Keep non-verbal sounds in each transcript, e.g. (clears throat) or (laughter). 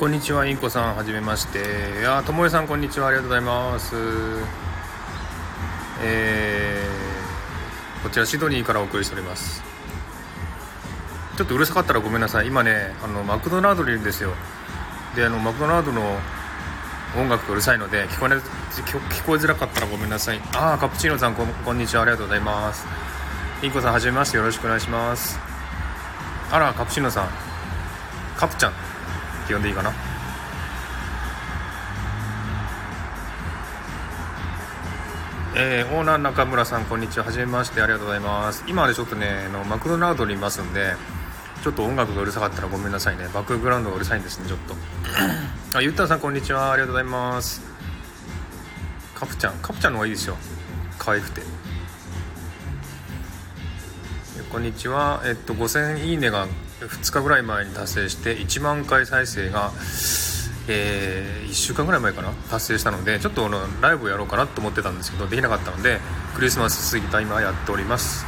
こんにちは、インコさん、はじめまして。いや、ともえさん、こんにちは、ありがとうございます。えー、こちらシドニーからお送りしております。ちょっとうるさかったらごめんなさい。今ね、あのマクドナルドにいるんですよ。で、あのマクドナルドの音楽がうるさいので聞こえ聞こえづらかったらごめんなさい。ああ、カプチーノさんこ、こんにちは、ありがとうございます。インコさん、はじめまして、よろしくお願いします。あら、カプチーノさん、カプちゃん。呼んでいいかな？えー、オーナー中村さんこんにちは。はじめまして。ありがとうございます。今でちょっとねのマクドナルドにいますんでちょっと音楽がうるさかったらごめんなさいね。バックグラウンドがうるさいんですねちょっと。(laughs) あゆったんさんこんにちは。ありがとうございます。カプちゃん。カプちゃんの方がいいですよ。可愛くて。こんにちは。えっと5000いいねが2日ぐらい前に達成して1万回再生が、えー、1週間ぐらい前かな？達成したのでちょっとのライブをやろうかなと思ってたんですけどできなかったのでクリスマス過ぎた今やっております。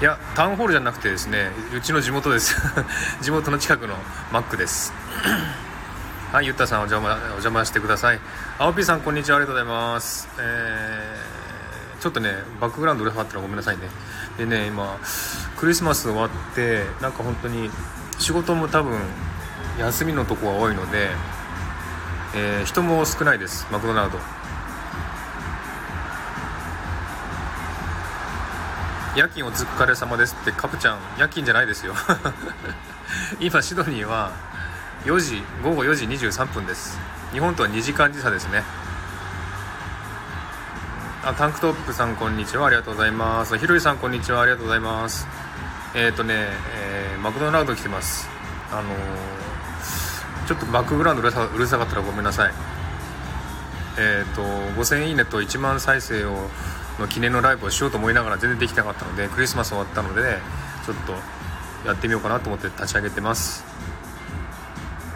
いやタウンホールじゃなくてですねうちの地元です。(laughs) 地元の近くのマックです。はいゆったさんお邪魔お邪魔してください。青ピーさんこんにちは。ありがとうございます。えー、ちょっとねバックグラウンドうるさかったらごめんなさいね。でね今クリスマス終わってなんか本当に仕事も多分休みのとこが多いので、えー、人も少ないですマクドナルド。夜勤お疲れ様ですってカプちゃん夜勤じゃないですよ。(laughs) 今シドニーは4時午後4時23分です。日本とは2時間時差ですね。あタンクトップさんこんにちは。ありがとうございます。ひろいさんこんにちは。ありがとうございます。えっ、ー、とね、えー、マクドナルド来てます。あのー、ちょっとバックグラウンドうるさかったらごめんなさい。えっ、と5000いいねと1万再生をの記念のライブをしようと思いながら全然できなかったのでクリスマス終わったのでちょっとやってみようかなと思って立ち上げてます。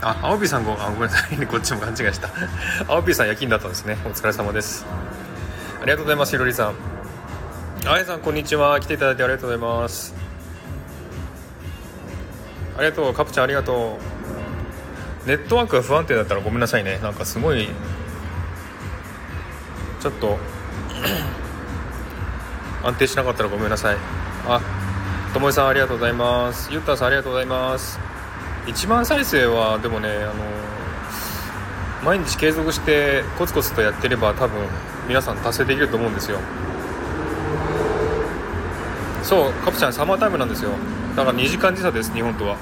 あ、青ピさんごあごめんなさい、(laughs) こっちも勘違いした。青ピさん夜勤だったんですね。お疲れ様です。ありがとうございますひろりさん。あやさんこんにちは。来ていただいてありがとうございます。ありがとう。カプちゃんありがとう。ネットワークが不安定だったらごめんなさいね。なんかすごいちょっと (clears throat) 安定しなかったらごめんなさい。あともえさんありがとうございます。ゆったさんありがとうございます。1万再生はでもねあの毎日継続してコツコツとやってれば多分皆さん達成できると思うんですよ。そうカプちゃんサマータイムなんですよ。だから2時間時差です日本とは。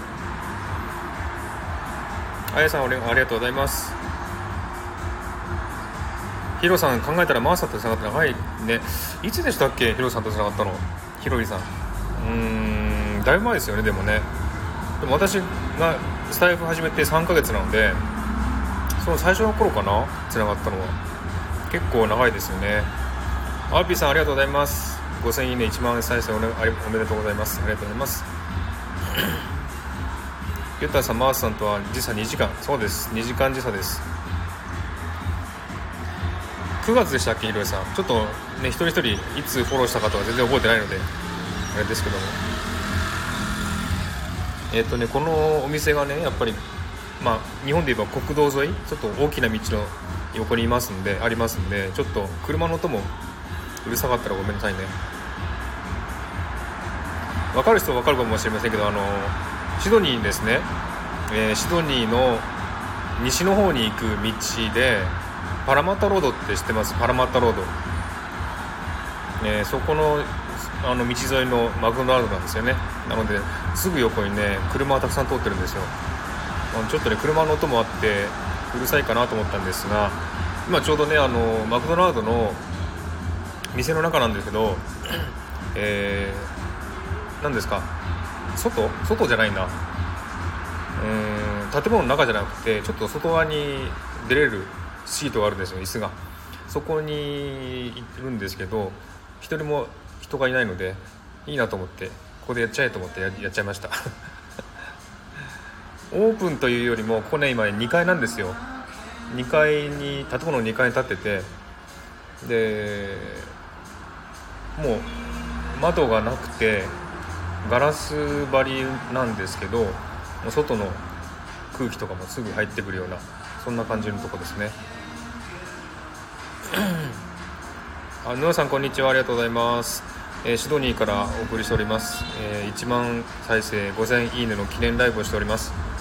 あやさんありがとうございます。ヒロさん考えたらマーサとつながって長い。ね。いつでしたっけ？ヒロさんとつながったの？ヒロリさん。うーんだいぶ前ですよねでもね。でも私がスタイフ始めて3ヶ月なのでその最初の頃かな？つながったのは。結構長いですよね。アーピーさんありがとうございます。5000いいね1万再生お,、ね、おめでとうございます。ありがとうございます。(coughs) ユタさんマースさんとは時差2時間。そうです。2時間時差です。9月でしたっけひろえさん。ちょっとね一人一人いつフォローしたかとは全然覚えてないのであれですけども。えっ、ー、とねこのお店がねやっぱりまあ日本で言えば国道沿い？ちょっと大きな道の横にいますんでありますんでちょっと車の音もうるさかったらごめんなさいね。分かる人は分かるかもしれませんけどあのシドニーですね、えー、シドニーの西の方に行く道でパラマッタロードって知ってます？パラマッタロード、えー、そこのあの道沿いのマクドナルドなんですよね。なのですぐ横にね車がたくさん通ってるんですよ。ちょっとね車の音もあってうるさいかなと思ったんですが今ちょうどねあのマクドナルドの店の中なんですけど、えー、何ですか？外外じゃないんだ。うん建物の中じゃなくてちょっと外側に出れるシートがあるんですよ椅子が。そこに行ってるんですけど一人も人がいないのでいいなと思ってここでやっちゃえと思ってやっちゃいました。オープンというよりもここね今2階なんですよ。2階に建物の2階に建っててでもう窓がなくてガラス張りなんですけどもう外の空気とかもすぐ入ってくるようなそんな感じのとこですね。あヌアさんこんにちは。ありがとうございます、えー、シドニーからお送りしております、えー、1万再生5000いいねの記念ライブをしております。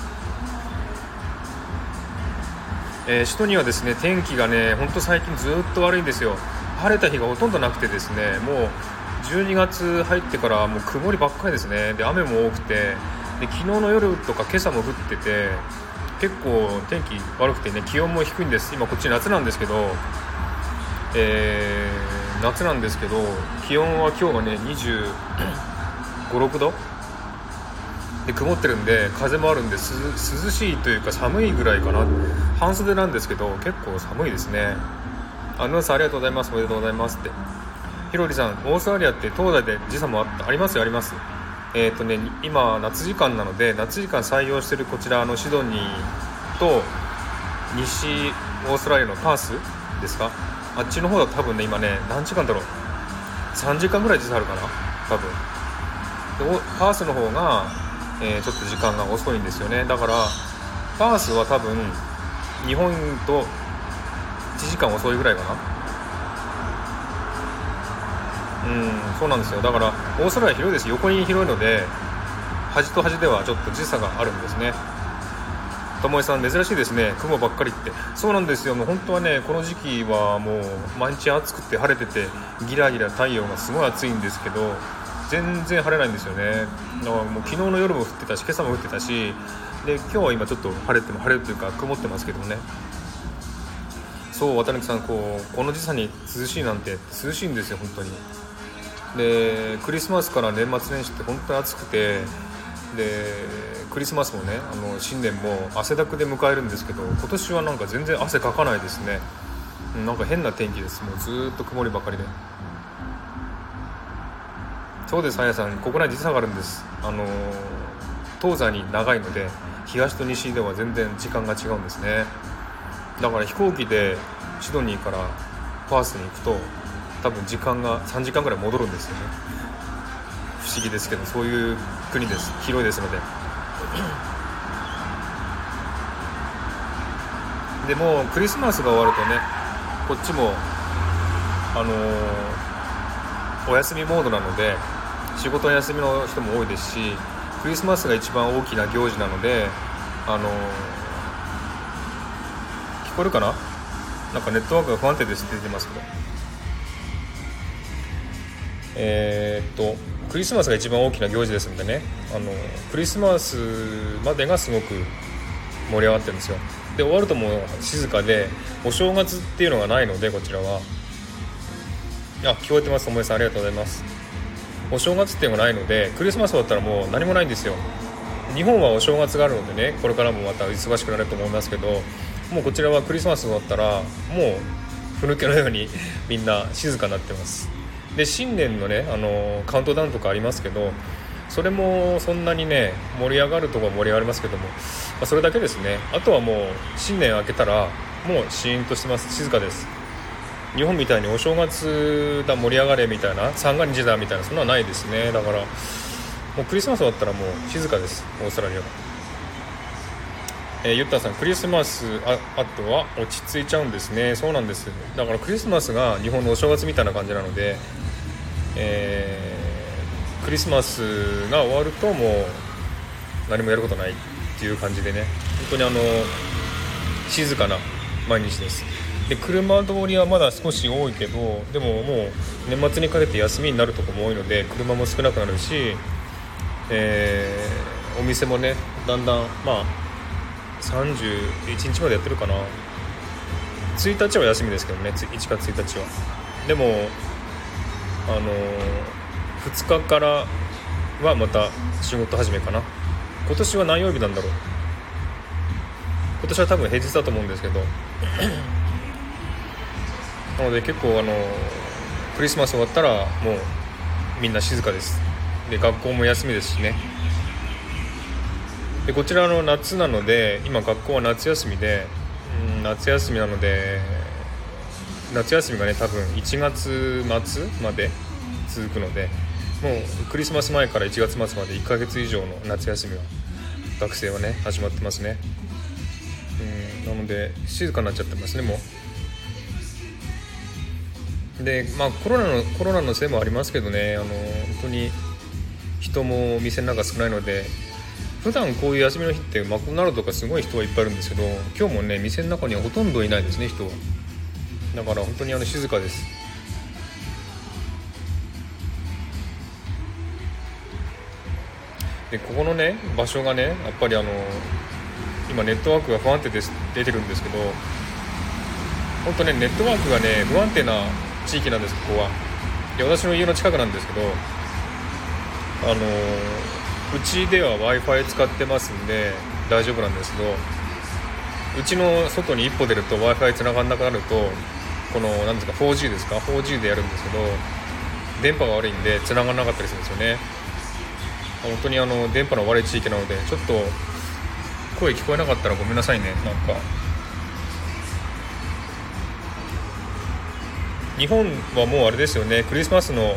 えー、首都にはですね天気がね本当最近ずっと悪いんですよ。晴れた日がほとんどなくてですねもう12月入ってからもう曇りばっかりですね。で雨も多くてで昨日の夜とか今朝も降ってて結構天気悪くてね気温も低いんです。今こっち夏なんですけど、えー、夏なんですけど気温は今日はね2 5 6度で曇ってるんで風もあるんで涼しいというか寒いぐらいかな。半袖なんですけど結構寒いですね。あヌーさんありがとうございます。おめでとうございますって。ひろりさんオーストラリアって東大で時差もあった。ありますよあります。えっ、ー、とね今夏時間なので夏時間採用してるこちらのシドニーと西オーストラリアのパースですか？あっちの方だと多分ね今ね何時間だろう。3時間ぐらい時差あるかな多分。でパースの方がえー、ちょっと時間が遅いんですよね。だからパースは多分日本と1時間遅いぐらいかな。うんそうなんですよ。だからオーストラリア広いです。横に広いので端と端ではちょっと時差があるんですね。ともえさん珍しいですね。雲ばっかりって。そうなんですよ。もう本当はねこの時期はもう毎日暑くて晴れててギラギラ太陽がすごい暑いんですけど全然晴れないんですよね。だからもう昨日の夜も降ってたし今朝も降ってたしで今日は今ちょっと晴れても晴れるというか曇ってますけどね。そう渡辺さんこうこの時差に涼しいなんて涼しいんですよ本当に。でクリスマスから年末年始って本当に暑くてでクリスマスもねあの新年も汗だくで迎えるんですけど今年はなんか全然汗かかないですね。なんか変な天気です。もうずっと曇りばかりで。そうですあやさん。国内時差があるんです。あの東西に長いので東と西では全然時間が違うんですね。だから飛行機でシドニーからパースに行くと多分時間が3時間ぐらい戻るんですよね。不思議ですけどそういう国です。広いですので。でもクリスマスが終わるとねこっちもあのー、お休みモードなので仕事休みの人も多いですしクリスマスが一番大きな行事なのであの聞こえるかな？なんかネットワークが不安定ですって出てますけど。えー、っとクリスマスが一番大きな行事ですのでねあのクリスマスまでがすごく盛り上がってるんですよ。で終わるともう静かでお正月っていうのがないのでこちらは。あ聞こえてます。ともえさんありがとうございます。お正月っていうのがないのでクリスマス終わったらもう何もないんですよ。日本はお正月があるのでねこれからもまた忙しくなると思いますけどもうこちらはクリスマス終わったらもうふぬけのように (laughs) みんな静かになってます。で新年のねあのカウントダウンとかありますけどそれもそんなにね盛り上がるとこは盛り上がりますけども、まあ、それだけですね。あとはもう新年明けたらもうシーンとしてます。静かです。日本みたいにお正月だ盛り上がれみたいな三が日だみたいなそんなのないですね。だからもうクリスマス終わったらもう静かですオーストラリアが、えー、ゆったさんクリスマスああとは落ち着いちゃうんですね。そうなんです。だからクリスマスが日本のお正月みたいな感じなので、えー、クリスマスが終わるともう何もやることないっていう感じでね。本当にあの静かな毎日です。で車通りはまだ少し多いけどでももう年末にかけて休みになるとこも多いので車も少なくなるし、えー、お店もねだんだんまあ31日までやってるかな。1日は休みですけどね1月1日は。でもあのー、2日からはまた仕事始めかな。今年は何曜日なんだろう。今年は多分平日だと思うんですけど。なので結構あのクリスマス終わったらもうみんな静かです。で学校も休みですしね。でこちらの夏なので今学校は夏休みで、うん、夏休みなので夏休みがね多分1月末まで続くのでもうクリスマス前から1月末まで1ヶ月以上の夏休みは学生はね始まってますね。うんなので静かになっちゃってますねもう。でまあコロナのコロナのせいもありますけどね。あの本当に人も店の中少ないので普段こういう休みの日ってマクドナルドとかすごい人はいっぱいいるんですけど今日もね店の中にはほとんどいないですね人は。だから本当にあの静かです。でここのね場所がねやっぱりあの今ネットワークが不安定です出てるんですけど本当ねネットワークがね不安定な地域なんですここは。で私の家の近くなんですけどあのうちでは w i f i 使ってますんで大丈夫なんですけどうちの外に一歩出ると w i f i 繋がんなくなるとこの何ですか 4G ですか？4G でやるんですけど電波が悪いんで繋がらなかったりするんですよね。本当にあの電波の悪い地域なのでちょっと声聞こえなかったらごめんなさいね。なんか日本はもうあれですよねクリスマスの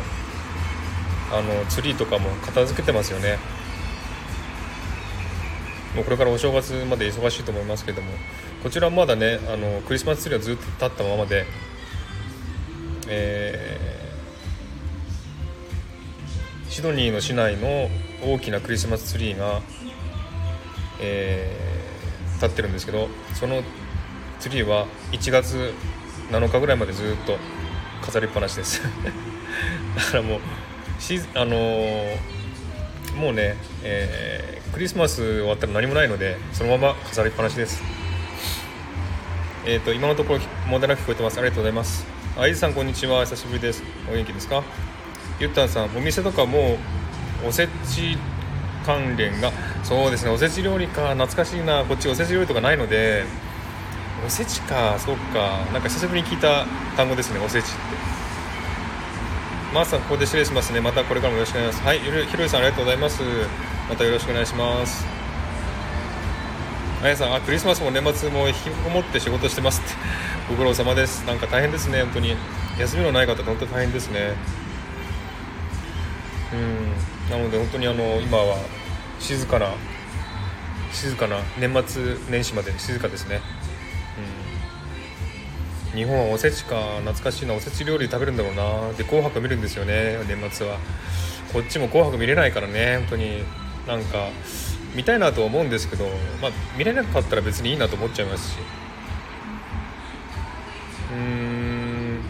あのツリーとかも片付けてますよね。もうこれからお正月まで忙しいと思いますけども。こちらまだねあのクリスマスツリーはずっと立ったままで。えー、シドニーの市内の大きなクリスマスツリーが、えー、立ってるんですけどそのツリーは1月7日ぐらいまでずっと飾りっぱなしです。(laughs) だからもうしあのー、もうね、えー、クリスマス終わったら何もないのでそのまま飾りっぱなしです。えっ、ー、と今のところ問題なく聞こえてます。ありがとうございます。あいずさんこんにちは。久しぶりです。お元気ですか？ゆったんさんお店とかもうおせち関連がそうですねおせち料理か懐かしいなこっちおせち料理とかないのでおせちかそうか。なんか久しぶりに聞いた単語ですねおせちって。マーさんここで失礼しますね。またこれからもよろしくお願いします。はいひろいさんありがとうございます。またよろしくお願いします。あやさんあクリスマスも年末も引きこもって仕事してますって。(laughs) ご苦労様です。なんか大変ですね本当に。休みのない方本当に大変ですね。うん。なので本当にあの今は静かな静かな年末年始まで静かですね、日本はおせちか懐かしいなおせち料理食べるんだろうな。で紅白見るんですよね年末は。こっちも紅白見れないからね本当に。なんか見たいなとは思うんですけど、まあ、見れなかったら別にいいなと思っちゃいますし。うん。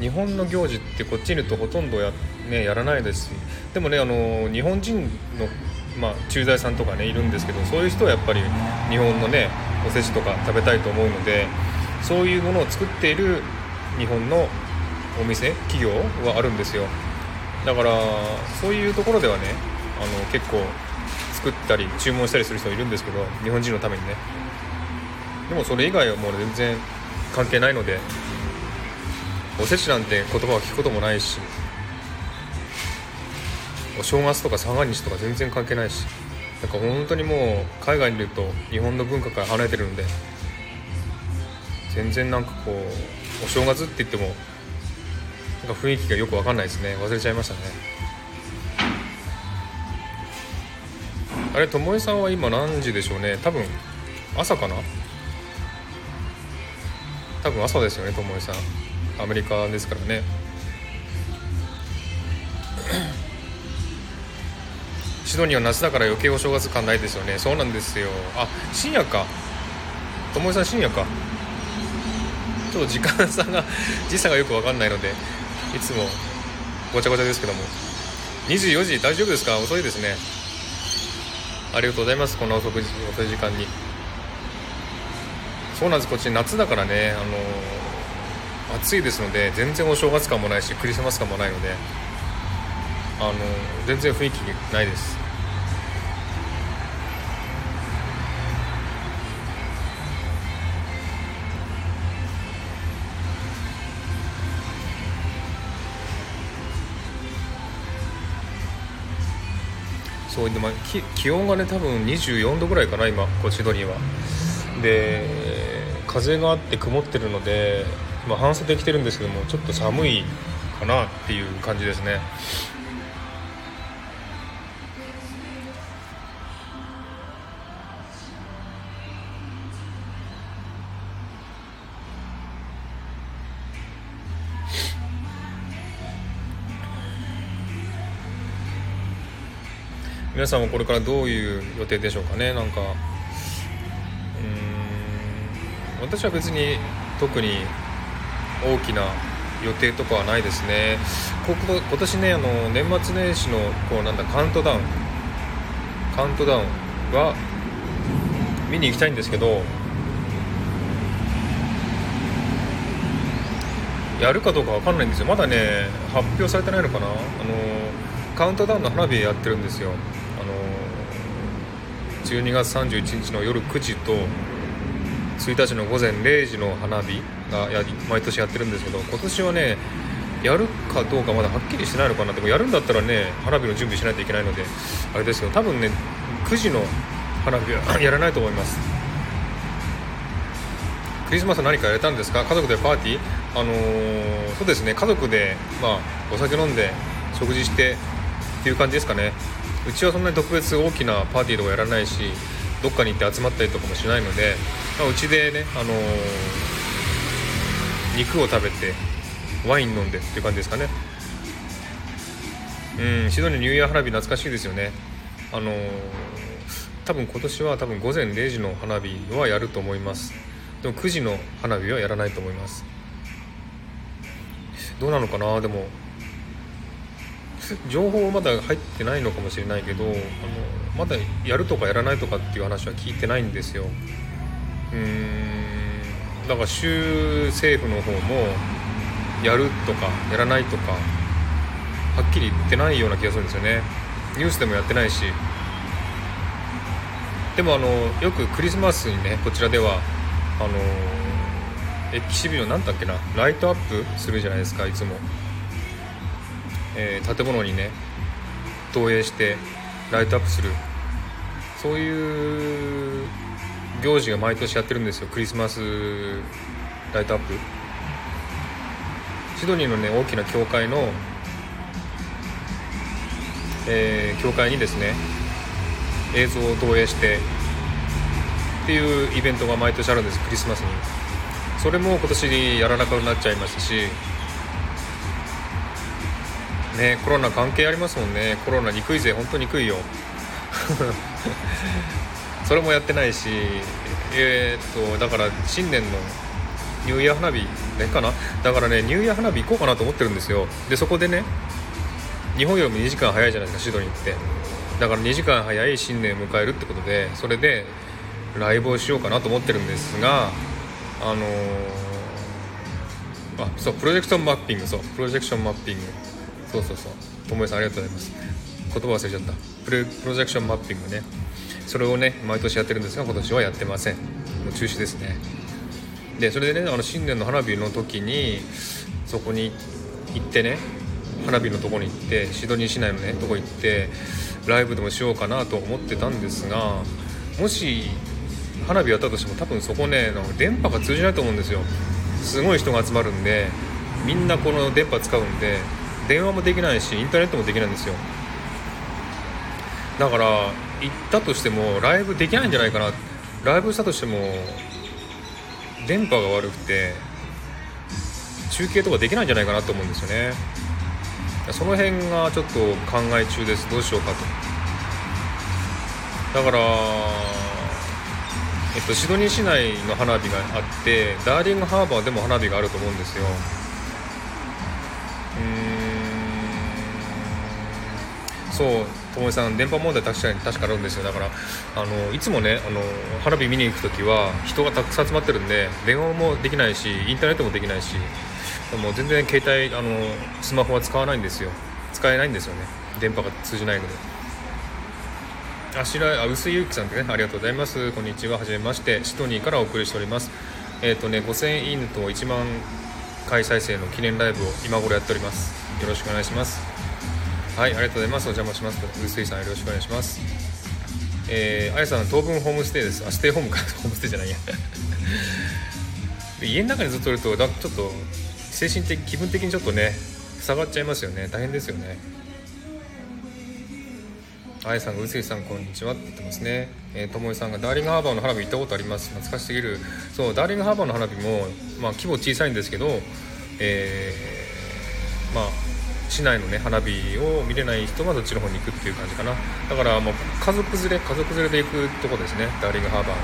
日本の行事ってこっちにいるとほとんどや,、ね、やらないですし。でもねあの日本人の、まあ、駐在さんとかねいるんですけどそういう人はやっぱり日本のねおせちとか食べたいと思うのでそういうものを作っている日本のお店企業はあるんですよ。だからそういうところではねあの結構作ったり注文したりする人いるんですけど日本人のためにね。でもそれ以外はもう全然関係ないのでおせちなんて言葉を聞くこともないしお正月とか三が日とか全然関係ないしなんか本当にもう海外にいると日本の文化から離れてるんで全然なんかこうお正月って言ってもなんか雰囲気がよく分かんないですね。忘れちゃいましたね。あれともえさんは今何時でしょうね？多分朝かな？多分朝ですよねともえさん。アメリカですからね。シドニーは夏だから余計お正月感ないですよね。そうなんですよ。あ深夜か。友もさん深夜か。ちょっと時間差が (laughs) 時差がよく分かんないのでいつもごちゃごちゃですけども。24時大丈夫ですか？遅いですね。ありがとうございます。こんな遅く遅い時間に。そうなんです。こっち夏だからね。あの暑いですので全然お正月感もないしクリスマス感もないので。あの全然雰囲気ないです。そうでも気温がね多分24度ぐらいかな今こうシドニーは。で風があって曇ってるのでまあ、半袖着てるんですけどもちょっと寒いかなっていう感じですね。皆さんもこれからどういう予定でしょうかね？なんかうん私は別に特に大きな予定とかはないですね。ここ今年ねあの年末年始のこうなんだカウントダウン。カウントダウンは見に行きたいんですけどやるかどうかわかんないんですよ。まだね発表されてないのかな？あのカウントダウンの花火やってるんですよ。12月31日の夜9時と1日の午前0時の花火がや毎年やってるんですけど今年はねやるかどうかまだはっきりしてないのかなでもやるんだったらね花火の準備しないといけないのであれですけど多分ね9時の花火は (laughs) やらないと思います。クリスマス何かやれたんですか？家族でパーティー？あのー、そうですね。家族で、まあ、お酒飲んで食事してっていう感じですかね。うちはそんなに特別大きなパーティーとかやらないしどっかに行って集まったりとかもしないのでまあ、うちでね、あのー、肉を食べてワイン飲んでっていう感じですかね。うんシドニーニューイヤー花火懐かしいですよね。あのー、多分今年は多分午前0時の花火はやると思います。でも9時の花火はやらないと思います。どうなのかな？でも情報はまだ入ってないのかもしれないけどあのまだやるとかやらないとかっていう話は聞いてないんですよ。うーん。だから州政府の方もやるとかやらないとかはっきり言ってないような気がするんですよね。ニュースでもやってないし。でもあのよくクリスマスにねこちらではあのエキシビジョンなんだっけなライトアップするじゃないですかいつも、えー、建物にね投影してライトアップする。そういう行事が毎年やってるんですよ。クリスマスライトアップ。シドニーのね大きな教会の、えー、教会にですね映像を投影してっていうイベントが毎年あるんですクリスマスに。それも今年やらなくなっちゃいましたしねコロナ関係ありますもんね。コロナ憎いぜ本当に憎いよ。(laughs) それもやってないしえー、っとだから新年のニューイヤー花火ねかな？だからねニューイヤー花火行こうかなと思ってるんですよ。でそこでね日本よりも2時間早いじゃないですかシドニーって。だから2時間早い新年を迎えるってことでそれでライブをしようかなと思ってるんですがあのー、あそうプロジェクションマッピングそうプロジェクションマッピング。そうそうそう。ともえさんありがとうございます。言葉忘れちゃった。プロプロジェクションマッピングね。それをね毎年やってるんですが今年はやってません。もう中止ですね。でそれでねあの新年の花火の時にそこに行ってね花火のとこに行ってシドニー市内のねとこ行ってライブでもしようかなと思ってたんですがもし花火やったとしても多分そこね電波が通じないと思うんですよ。すごい人が集まるんでみんなこの電波使うんで電話もできないしインターネットもできないんですよ。だから行ったとしてもライブできないんじゃないかな。ライブしたとしても電波が悪くて中継とかできないんじゃないかなと思うんですよね。その辺がちょっと考え中です。どうしようかと。だからえっと、シドニー市内の花火があってダーリングハーバーでも花火があると思うんですよ。そうともえさん電波問題確かに確かあるんですよ。だからあのいつもねあの花火見に行く時は人がたくさん集まってるんで電話もできないしインターネットもできないしもう全然携帯あのスマホは使わないんですよ。使えないんですよね。電波が通じないので。あしらあ薄井ゆうきさんってねありがとうございます。こんにちは。はじめまして。シドニーからお送りしております。えっ、ー、とね5000いいねと1万回再生の記念ライブを今頃やっております。よろしくお願いします。はいありがとうございます。お邪魔します。臼井さんよろしくお願いします。えー、あやさん当分ホームステイです。あステイホームか。(laughs) ホームステイじゃないや。(laughs) 家の中にずっといるとだちょっと精神的気分的にちょっとね下がっちゃいますよね。大変ですよね。あやさんが臼井さんこんにちはって言ってますね。えー、ともえさんがダーリングハーバーの花火行ったことあります。懐かしすぎる。そうダーリングハーバーの花火もまあ規模小さいんですけどえー、まあ市内のね花火を見れない人はそっちの方に行くっていう感じかな。だからもう家族連れ家族連れで行くとこですね。ダーリングハーバーは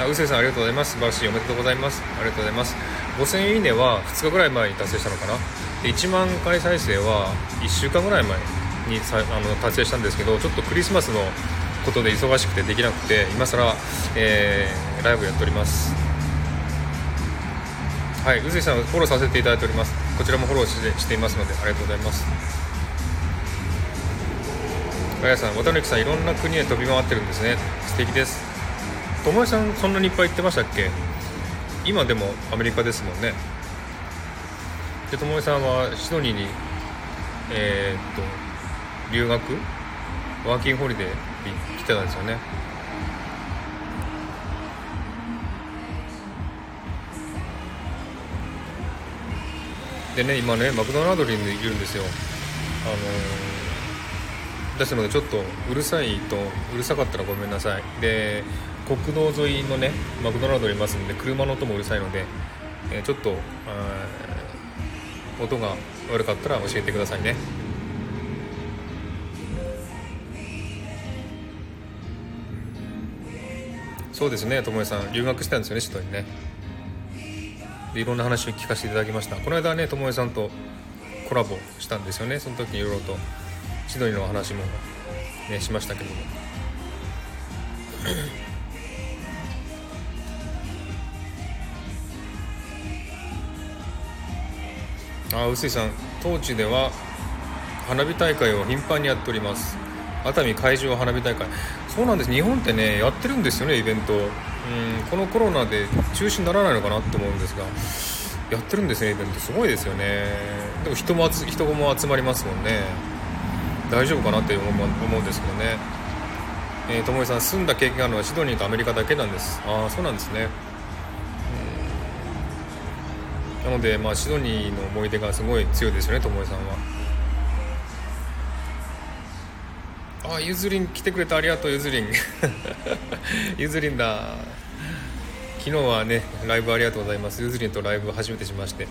あうせさんありがとうございます。素晴らしいおめでとうございます。ありがとうございます。5000いいねは2日ぐらい前に達成したのかな。で1万回再生は1週間ぐらい前にさあの達成したんですけどちょっとクリスマスのことで忙しくてできなくて今更、えー、ライブやっております。はいうずいさんフォローさせていただいております。こちらもフォローしてしていますのでありがとうございます。ガヤさん渡辺さんいろんな国へ飛び回ってるんですね。素敵です。友江さんそんなにいっぱい行ってましたっけ？今でもアメリカですもんね。で友江さんはシドニーにえー、っと留学？ワーキングホリデーに来てたんですよね。でね今ねマクドナルドにいるんですよ。あのー、ですのでちょっとうるさいとうるさかったらごめんなさい。で国道沿いのねマクドナルドにいますんで車の音もうるさいので、えー、ちょっと音が悪かったら教えてくださいね。そうですね友江さん。留学したんですよね首都にね。でいろんな話を聞かせていただきました。この間ね友江さんとコラボしたんですよね。その時にいろいろとシドニーの話も、ね、しましたけども。(coughs) あ臼井さん当地では花火大会を頻繁にやっております。熱海海上花火大会。そうなんです。日本ってねやってるんですよねイベントうんこのコロナで中止にならないのかなと思うんですがやってるんですねイベント。すごいですよね。でも人も人も集まりますもんね。大丈夫かなって思うんですけどね。えー、友井さん住んだ経験があるのはシドニーとアメリカだけなんです。ああそうなんですね。なので、まあ、シドニーの思い出がすごい強いですよね友井さんは。ああゆずりん来てくれてありがとうゆずりんゆずりんだ。昨日はねライブありがとうございます。ゆずりんとライブ初めてしまして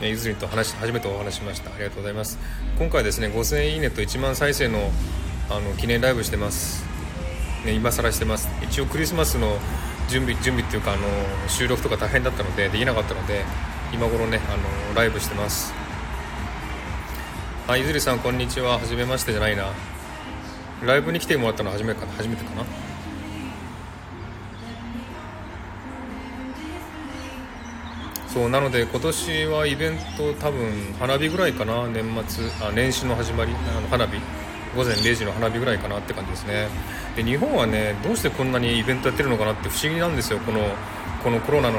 ゆずりんと話初めてお話しました。ありがとうございます。今回ですね5000いいねと1万再生のあの記念ライブしてます。ね今更してます。一応クリスマスの準備準備っていうかあの収録とか大変だったのでできなかったので今頃ねあのライブしてます。あゆずりさんこんにちは。はじめましてじゃないな。ライブに来てもらったの初めか初めてかな。そうなので今年はイベント多分花火ぐらいかな年末あ年始の始まりあの花火午前0時の花火ぐらいかなって感じですね。で日本はねどうしてこんなにイベントやってるのかなって不思議なんですよ。このこのコロナの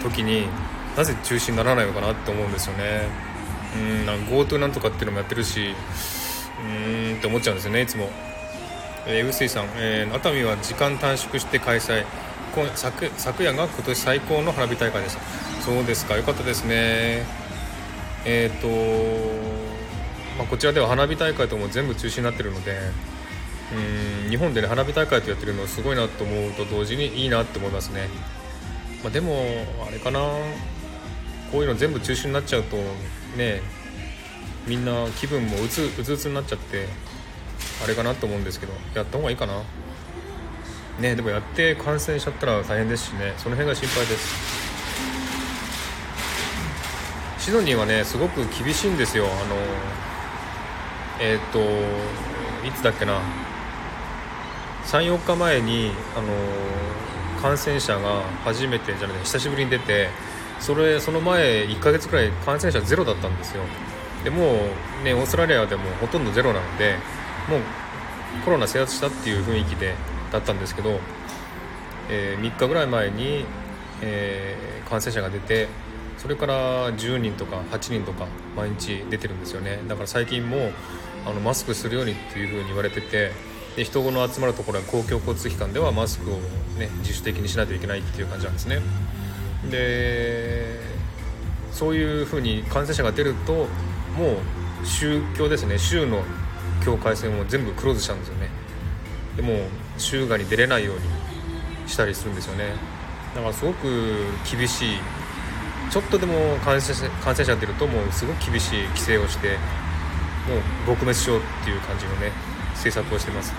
時になぜ中止にならないのかなって思うんですよね。うん GoTo なんとかっていうのもやってるしうーんって思っちゃうんですよねいつも、えー、さん、えー、熱海は時間短縮して開催。昨昨夜が今年最高の花火大会でした。そうですか。よかったですね。えっ、ー、と、まあ、こちらでは花火大会とも全部中止になってるのでうん日本でね花火大会とやってるのすごいなと思うと同時にいいなって思いますね、まあ、でもあれかな。こういうの全部中止になっちゃうとねみんな気分もうつうつうつになっちゃってあれかなと思うんですけどやった方がいいかな。ねでもやって感染しちゃったら大変ですしね。その辺が心配です。シドニーはねすごく厳しいんですよ。あのえっ、ー、といつだっけな。34日前にあの感染者が初めてじゃなくて久しぶりに出てそれその前1ヶ月くらい感染者ゼロだったんですよ。でもうねオーストラリアでもほとんどゼロなのでもうコロナ制圧したっていう雰囲気でだったんですけど、えー、3日ぐらい前に、えー、感染者が出てそれから10人とか8人とか毎日出てるんですよね。だから最近もあのマスクするようにっていうふうに言われててで人の集まるところは公共交通機関ではマスクを、ね、自主的にしないといけないっていう感じなんですね。でそういうふうに感染者が出るともう宗教ですね。州の境界線を全部クローズしたんですよね。でも州外に出れないようにしたりするんですよね。だからすごく厳しい。ちょっとでも感染者感染者が出るともうすごく厳しい規制をしてもう撲滅しようっていう感じのね政策をしてます。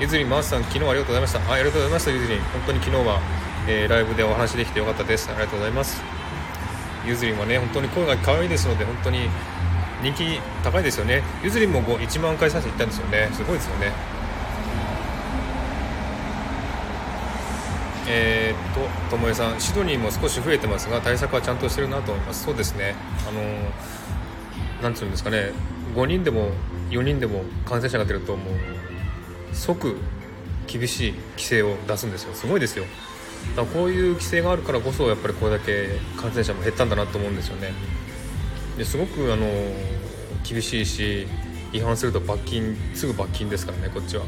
ゆずりんマースさん昨日はありがとうございました。あありがとうございましたゆずりん。本当に昨日は、えー、ライブでお話できてよかったです。ありがとうございます。ゆずりんはね本当に声が可愛いですので本当に人気高いですよね。ゆずりんも1万回再生いったんですよね。すごいですよね。えー、っとともえさんシドニーも少し増えてますが対策はちゃんとしてるなと思います。そうですね。あのなんていうんですかね。5人でも4人でも感染者が出るともう即厳しい規制を出すんですよ。すごいですよ。だからこういう規制があるからこそやっぱりこれだけ感染者も減ったんだなと思うんですよね。ですごくあの厳しいし違反すると罰金すぐ罰金ですからねこっちは。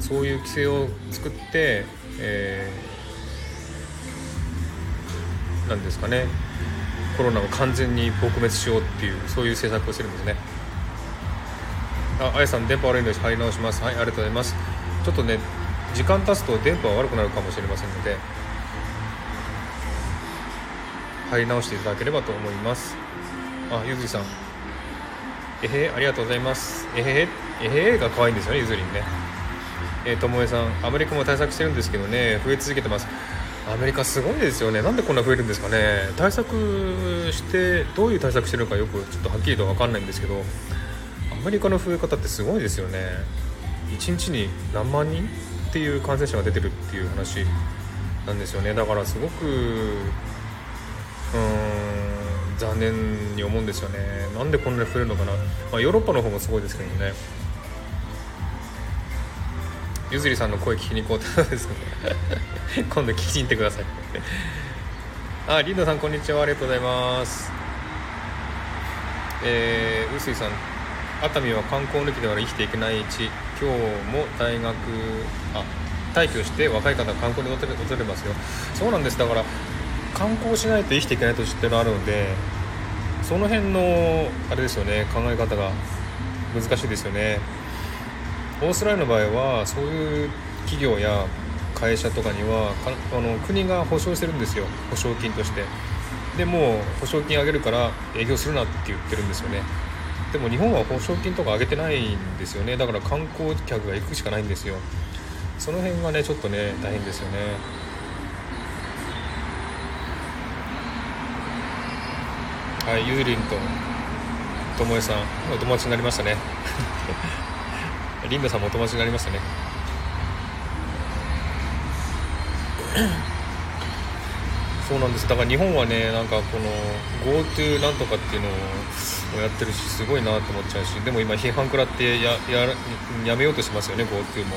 そういう規制を作って、えー、なんですかね。コロナを完全に撲滅しようっていうそういう政策をしてるんですね。ああやさん電波悪いので入り直します。はいありがとうございます。ちょっとね時間経つと電波は悪くなるかもしれませんので入り直していただければと思います。あゆずりさん。えへありがとうございます。えへえへが可愛いんですよねゆずりんね。えともえさんアメリカも対策してるんですけどね増え続けてます。アメリカすごいですよね。なんでこんな増えるんですかね。対策してどういう対策してるのかよくちょっとはっきりと分かんないんですけどアメリカの増え方ってすごいですよね。1日に何万人っていう感染者が出てるっていう話なんですよね。だからすごくうーん残念に思うんですよね。なんでこんなに増えるのかな、まあ、ヨーロッパの方もすごいですけどね。ゆずりさんの声聞きに行こうってですね。(laughs) 今度聞きに行ってください。あリンダさんこんにちは。ありがとうございます。えー、うすいさん。熱海は観光抜きでは生きていけない地。今日も大学あ退去して若い方は観光に訪れ訪れますよ。そうなんです。だから観光しないと生きていけない土地っていうのあるのでその辺のあれですよね。考え方が難しいですよね。オーストラリアの場合はそういう企業や会社とかにはあの国が保証してるんですよ。保証金として。でもう保証金あげるから営業するなって言ってるんですよね。でも日本は保証金とか上げてないんですよね。だから観光客が行くしかないんですよ。その辺がねちょっとね大変ですよね。はいゆうりんとともえさんお友達になりましたね。リンダさんもお友達になりましたね (clears throat) そうなんですだから日本はねなんかこの GoTo なんとかっていうのをやってるしすごいなと思っちゃうしでも今批判食らってやややめようとしますよね GoTo も。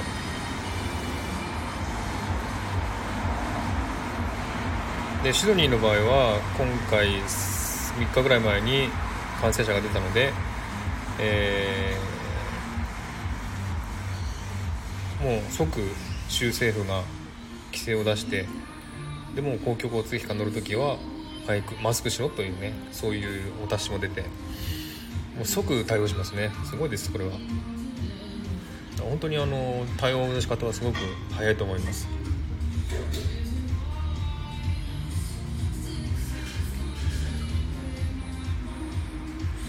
でシドニーの場合は今回3日ぐらい前に感染者が出たので、えー、もう即州政府が規制を出してでも公共交通機関乗るときはマスクしろというねそういうお達しも出てもう即対応しますね。すごいですこれは。本当にあの対応の仕方はすごく早いと思います。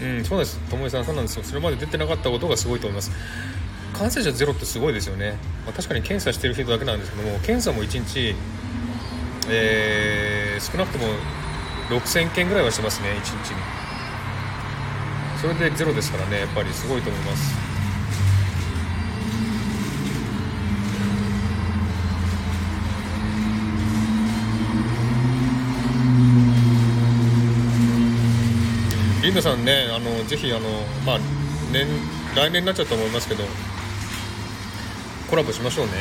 うんそうです。ともえさんそうなんですよ。それまで出てなかったことがすごいと思います。感染者ゼロってすごいですよね、まあ、確かに検査してる人だけなんですけども検査も1日、えー、少なくとも6000件ぐらいはしてますね1日に。それでゼロですからねやっぱりすごいと思います。リンダさんねあのぜひあのまあ年来年になっちゃうと思いますけどコラボしましょうね。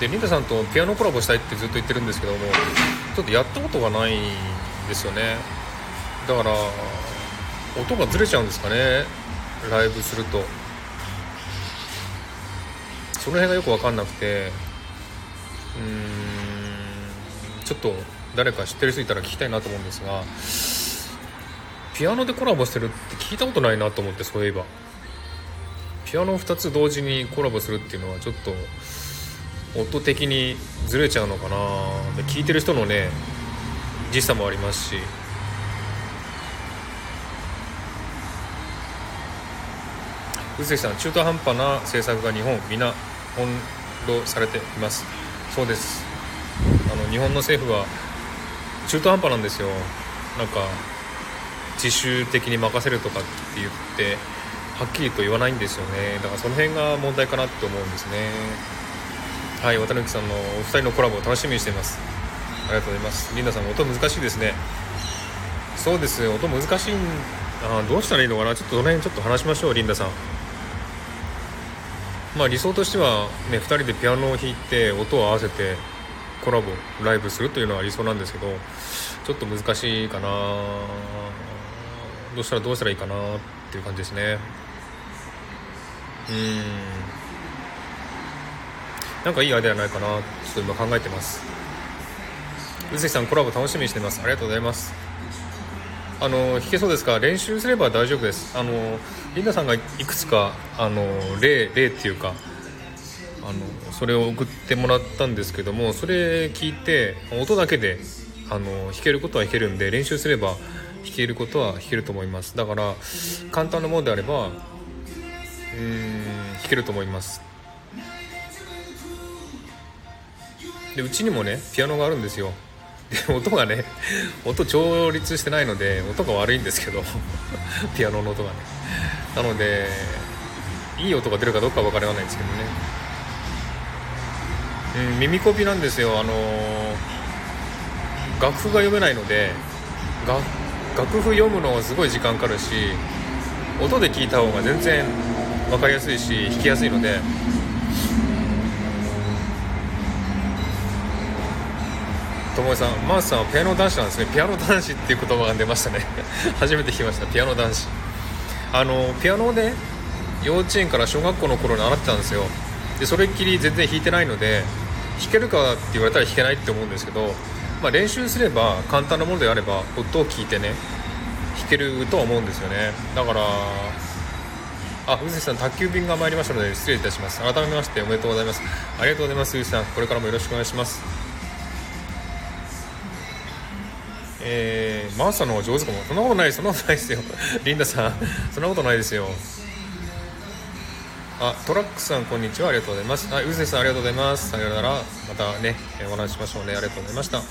でリンダさんとピアノコラボしたいってずっと言ってるんですけどもちょっとやったことがないんですよね。だから音がずれちゃうんですかね。ライブすると。その辺がよく分かんなくて。うーんちょっと誰か知ってる人いたら聞きたいなと思うんですがピアノでコラボしてるって聞いたことないなと思ってそういえば。ピアノ2つ同時にコラボするっていうのはちょっと音的にずれちゃうのかな。で聞いてる人のね時差もありますし。宇関さん中途半端な政策が日本皆翻弄されています。そうです。あの日本の政府は中途半端なんですよ。なんか自主的に任せるとかって言ってはっきりと言わないんですよね。だからその辺が問題かなって思うんですね。はい渡辺さんのお二人のコラボを楽しみにしています。ありがとうございます。リンダさん音難しいですね。そうです。音難しいあどうしたらいいのかな？ちょっとその辺ちょっと話しましょうリンダさん。まあ理想としてはね2人でピアノを弾いて音を合わせてコラボライブするというのは理想なんですけどちょっと難しいかな。どうしたらどうしたらいいかなっていう感じですね。うん。なんかいいアイデアないかなちょっと今考えてます。宇関さんコラボ楽しみにしてます。ありがとうございます。あの弾けそうですか？練習すれば大丈夫です。あのリンダさんがいくつかあの例例っていうかあのそれを送ってもらったんですけどもそれ聞いて音だけであの弾けることは弾けるんで練習すれば弾けることは弾けると思います。だから簡単なものであればうん弾けると思います。でうちにもねピアノがあるんですよ。で音がね音調律してないので音が悪いんですけど (laughs) ピアノの音がね。なのでいい音が出るかどうかは分からないんですけどね。うん耳コピなんですよ。あの楽譜が読めないので楽譜読むのはすごい時間かかるし音で聞いた方が全然分かりやすいし弾きやすいので。友えさんマースさんはピアノ男子なんですね。ピアノ男子っていう言葉が出ましたね。(laughs) 初めて聞きました。ピアノ男子。あのピアノをね幼稚園から小学校の頃に習ってたんですよ。でそれっきり全然弾いてないので弾けるかって言われたら弾けないって思うんですけど、まあ、練習すれば簡単なものであれば音を聞いてね弾けるとは思うんですよね。だからあ、宇崎さん、宅急便が参りましたので失礼いたします。改めましておめでとうございます。ありがとうございます、宇崎さん。これからもよろしくお願いします。えー、マーサの方が上手かも。そんなことないそんなことないですよ。(laughs) リンダさんそんなことないですよ。あトラックさんこんにちは。ありがとうございます。あうずさんありがとうございます。さようなら。またねお話ししましょうね。ありがとうございました。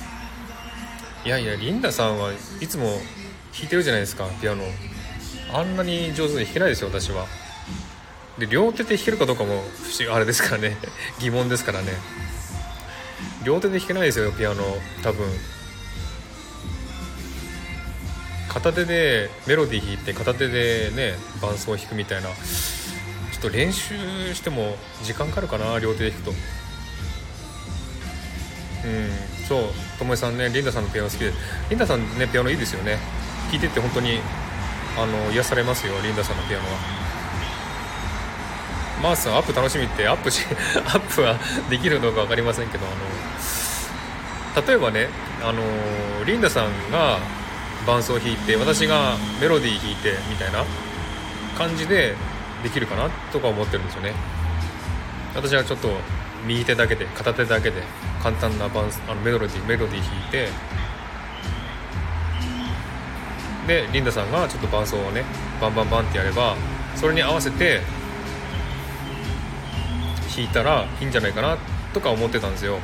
いやいやリンダさんはいつも弾いてるじゃないですかピアノ。あんなに上手に弾けないですよ私は。で両手で弾けるかどうかも不思議あれですからね。(laughs) 疑問ですからね。両手で弾けないですよピアノ。多分。片手でメロディー弾いて片手でね伴奏を弾くみたいな。ちょっと練習しても時間かかるかな両手で弾くと。うんそう。ともえさんねリンダさんのピアノ好きで。リンダさんねピアノいいですよね。聴いてて本当にあの癒されますよリンダさんのピアノは。マースさんアップ楽しみってアップし (laughs) アップはできるのか分かりませんけどあの例えばねあのリンダさんが伴奏弾いて私がメロディー弾いてみたいな感じでできるかなとか思ってるんですよね。私はちょっと右手だけで片手だけで簡単な伴あのメロディメロディー弾いてでリンダさんがちょっと伴奏をねバンバンバンってやればそれに合わせて弾いたらいいんじゃないかなとか思ってたんですよ。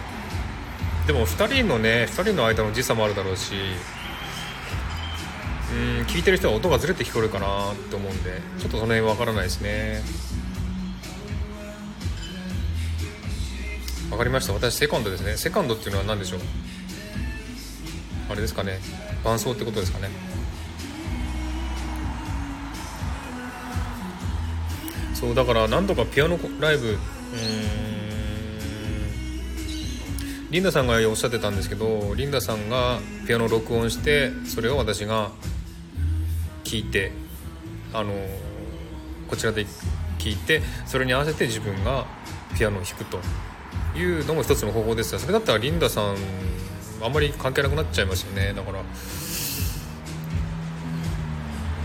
でも2人のね2人の間の時差もあるだろうしうん聞いてる人は音がずれて聞こえるかなと思うんでちょっとその辺わからないですね。わかりました。私セカンドですね。セカンドっていうのは何でしょう？あれですかね。伴奏ってことですかね。そうだから何度かピアノライブリンダさんがおっしゃってたんですけどリンダさんがピアノを録音してそれを私が聞いてあのこちらで聞いてそれに合わせて自分がピアノを弾くというのも一つの方法ですそれだったらリンダさんあんまり関係なくなっちゃいますよね。だから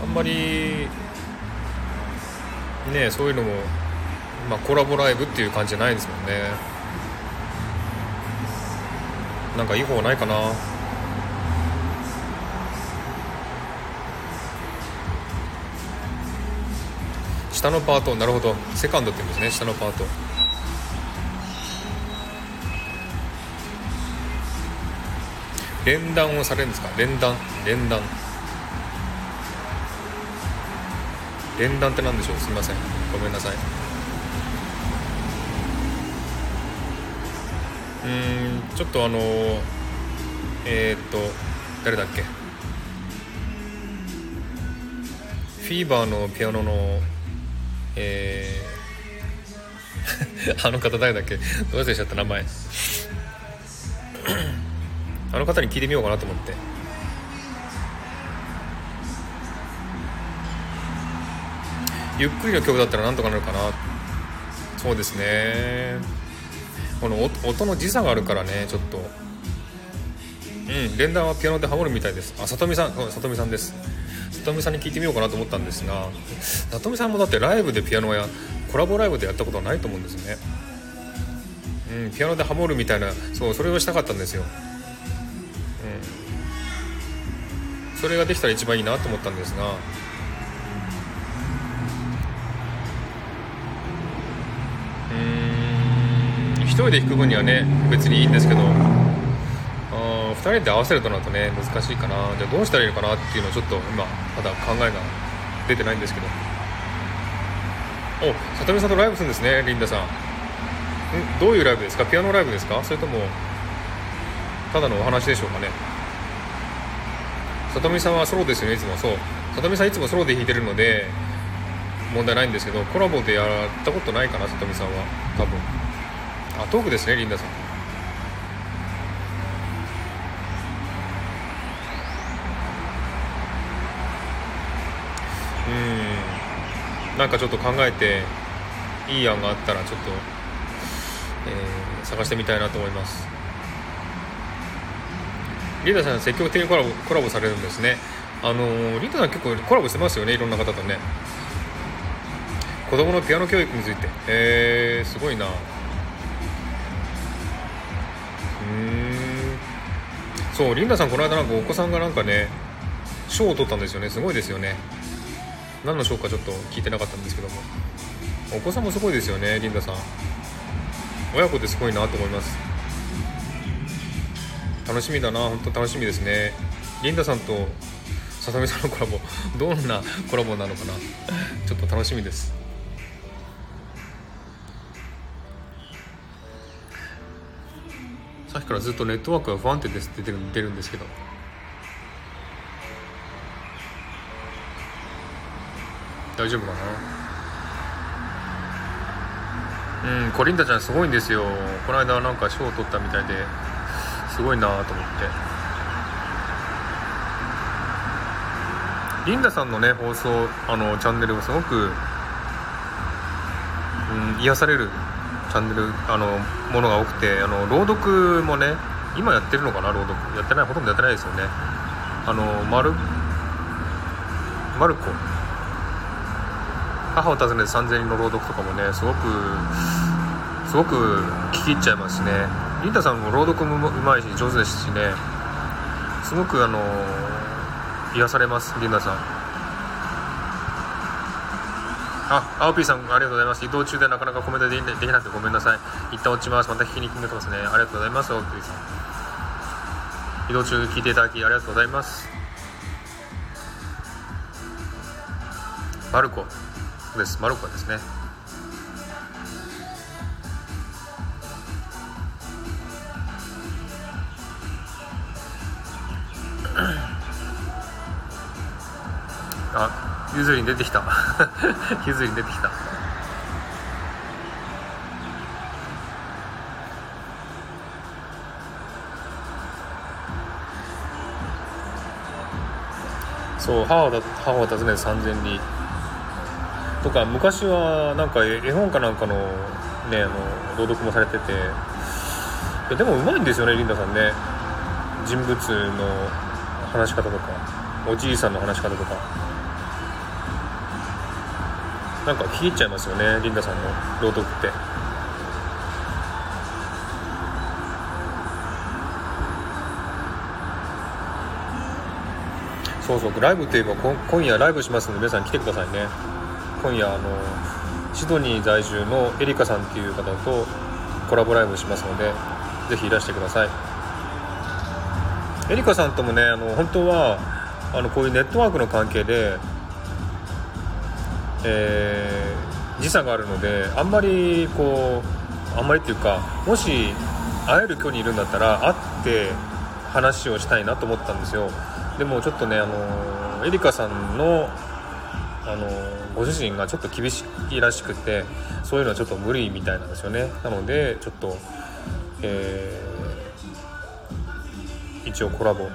あんまりねそういうのも、まあ、コラボライブっていう感じじゃないですもんね。なんかいい方ないかな。下のパートなるほど。セカンドって言うんですね下のパート。連弾をされるんですか？連弾連弾。連弾って何でしょう？すみません。ごめんなさい。うんちょっとあのえー、っと誰だっけ？フィーバーのピアノのえー、(laughs) あの方誰だっけ？どう忘れちゃった名前。(coughs) あの方に聞いてみようかなと思って。ゆっくりの曲だったらなんとかなるかな。そうですね。この音の時差があるからねちょっと。うん連弾はピアノでハモるみたいです。あさとみさんさみさんです。さとみさんに聞いてみようかなと思ったんですがさとみさんもだってライブでピアノやコラボライブでやったことはないと思うんですね。うんピアノでハモるみたいなそうそれをしたかったんですよ。うん。それができたら一番いいなと思ったんですが人で弾く分にはね別にいいんですけど2人で合わせるとなるとね難しいかな。じゃあどうしたらいいのかなっていうのをちょっと今まだ考えが出てないんですけど。お里見さんとライブするんですねリンダさん。ん？どういうライブですか？ピアノライブですか？それともただのお話でしょうかね。里見さんはソロですよねいつも。そう。里見さんいつもソロで弾いてるので問題ないんですけどコラボでやったことないかな里見さんは。多分。あトークですねリンダさん。うん。なんかちょっと考えていい案があったらちょっと、えー、探してみたいなと思います。リンダさん積極的にコラボコラボされるんですね。あのー、リンダさん結構コラボしてますよねいろんな方とね。子供のピアノ教育について。えー、すごいな。そうリンダさんこの間なんかお子さんがなんかね賞を取ったんですよね。すごいですよね。何の賞かちょっと聞いてなかったんですけども。お子さんもすごいですよねリンダさん。親子ってすごいなと思います。楽しみだな本当楽しみですね。リンダさんとささみさんのコラボどんなコラボなのかな。ちょっと楽しみです。さっきからずっとネットワークが不安定ですって出る出るんですけど。大丈夫かな？うんコリンダちゃんすごいんですよ。この間なんか賞を取ったみたいですごいなと思って。リンダさんのね放送あのチャンネルもすごく、うん、癒されるチャンネルあのものが多くてあの朗読もね今やってるのかな朗読。やってないほとんどやってないですよね。あのマルマルコ母を訪ねて3000人の朗読とかもねすごくすごく聞き入っちゃいますしね。リンタさんも朗読もうまいし上手ですしね。すごくあの癒されますリンダさん。あ、青 P さん、ありがとうございます。移動中でなかなかコメントできなくてごめんなさい。一旦落ちます。また聞きに来てますね。ありがとうございます、青 P さん。移動中聞いていただきありがとうございます。マルコです。マルコですね。ゆずりに出てきた。ゆずり出てきた。そう母を母を訪ねて3000里とか昔はなんか絵本かなんかのねあの朗読もされてて。でもうまいんですよねリンダさんね。人物の話し方とかおじいさんの話し方とか。なんかきちゃいますよねリンダさんの朗読って。そうそうライブといえば今夜ライブしますので皆さん来てくださいね。今夜あのシドニー在住のエリカさんっていう方とコラボライブしますのでぜひいらしてください。エリカさんともねあの本当はあのこういうネットワークの関係でえー、時差があるのであんまりこうあんまりっていうかもし会える距離にいるんだったら会って話をしたいなと思ったんですよ。でもちょっとねあのエリカさんのあのご主人がちょっと厳しいらしくてそういうのはちょっと無理みたいなんですよね。なのでちょっと、えー、一応コラボ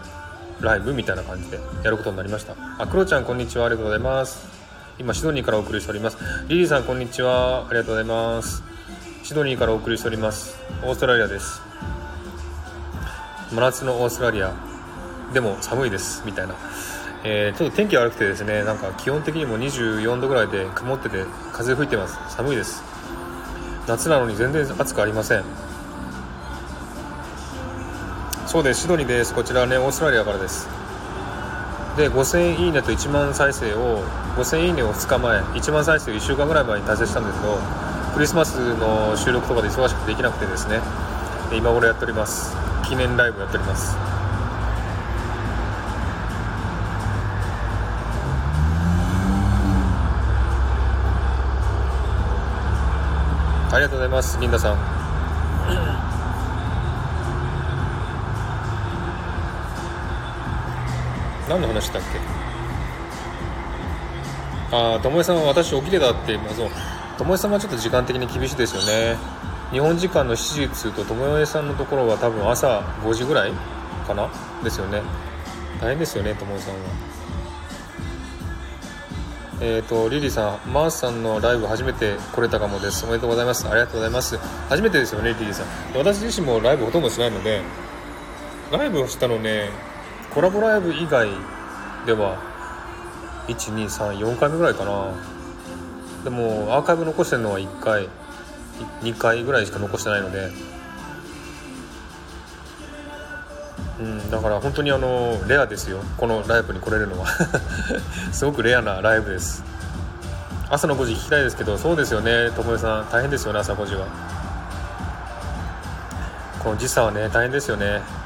ライブみたいな感じでやることになりました。あクロちゃんこんにちは。ありがとうございます。今シドニーからお送りしております。リリーさんこんにちは。ありがとうございます。シドニーからお送りしております。オーストラリアです。真夏のオーストラリア。でも寒いです。みたいな、えー、ちょっと天気悪くてですねなんか基本的にも24度ぐらいで曇ってて風吹いてます。寒いです。夏なのに全然暑くありません。そうです。シドニーです。こちらねオーストラリアからです。で5000いいねと1万再生を5000いいねを2日前1万再生を1週間ぐらい前に達成したんですけどクリスマスの収録とかで忙しくてできなくてですね。今頃やっております。記念ライブやっております。ありがとうございます。リンダさん。何の話だっけ？ああともえさんは私起きてたってまあそうともえさんはちょっと時間的に厳しいですよね。日本時間の7時通とともえさんのところは多分朝5時ぐらいかな？ですよね。大変ですよねともえさんは。えっ、ー、とリリーさんマースさんのライブ初めて来れたかもです。おめでとうございます。ありがとうございます。初めてですよねリリーさん。私自身もライブほとんどしないので。ライブをしたのねコラボライブ以外では1234回目ぐらいかな。でもアーカイブ残してるのは1回2回ぐらいしか残してないので。うん、だから本当にあのレアですよ。このライブに来れるのは。(laughs) すごくレアなライブです。朝の5時聞きたいですけどそうですよね。友枝さん大変ですよね朝5時は。この時差はね大変ですよね。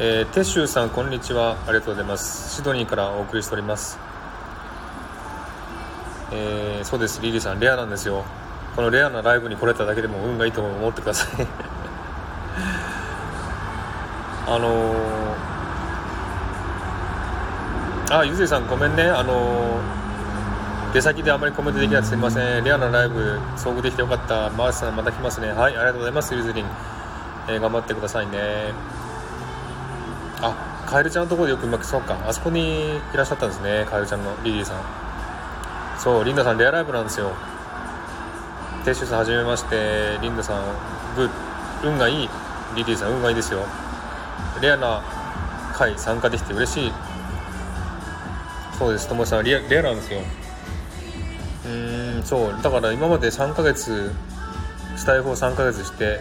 えー、テッシュさんこんにちは。ありがとうございます。シドニーからお送りしております。えー、そうです。リリーさんレアなんですよ。このレアなライブに来れただけでも運がいいと思ってください。(laughs) あのー、あゆずいさんごめんね。あのー、出先であまりコメントできなくてすみません。レアなライブ遭遇できてよかった。マースさんまた来ますね。はいありがとうございますゆずりん、えー、頑張ってくださいね。あカエルちゃんのところでよくうまくそうか。あそこにいらっしゃったんですねカエルちゃんのリリーさん。そうリンダさんレアライブなんですよ。テッシュさんはじめましてリンダさんグッ運がいい。リリーさん運がいいですよ。レアな回参加できて嬉しい。そうですともさんレアレアなんですよ。うんそう。だから今まで3ヶ月スタイフを3ヶ月して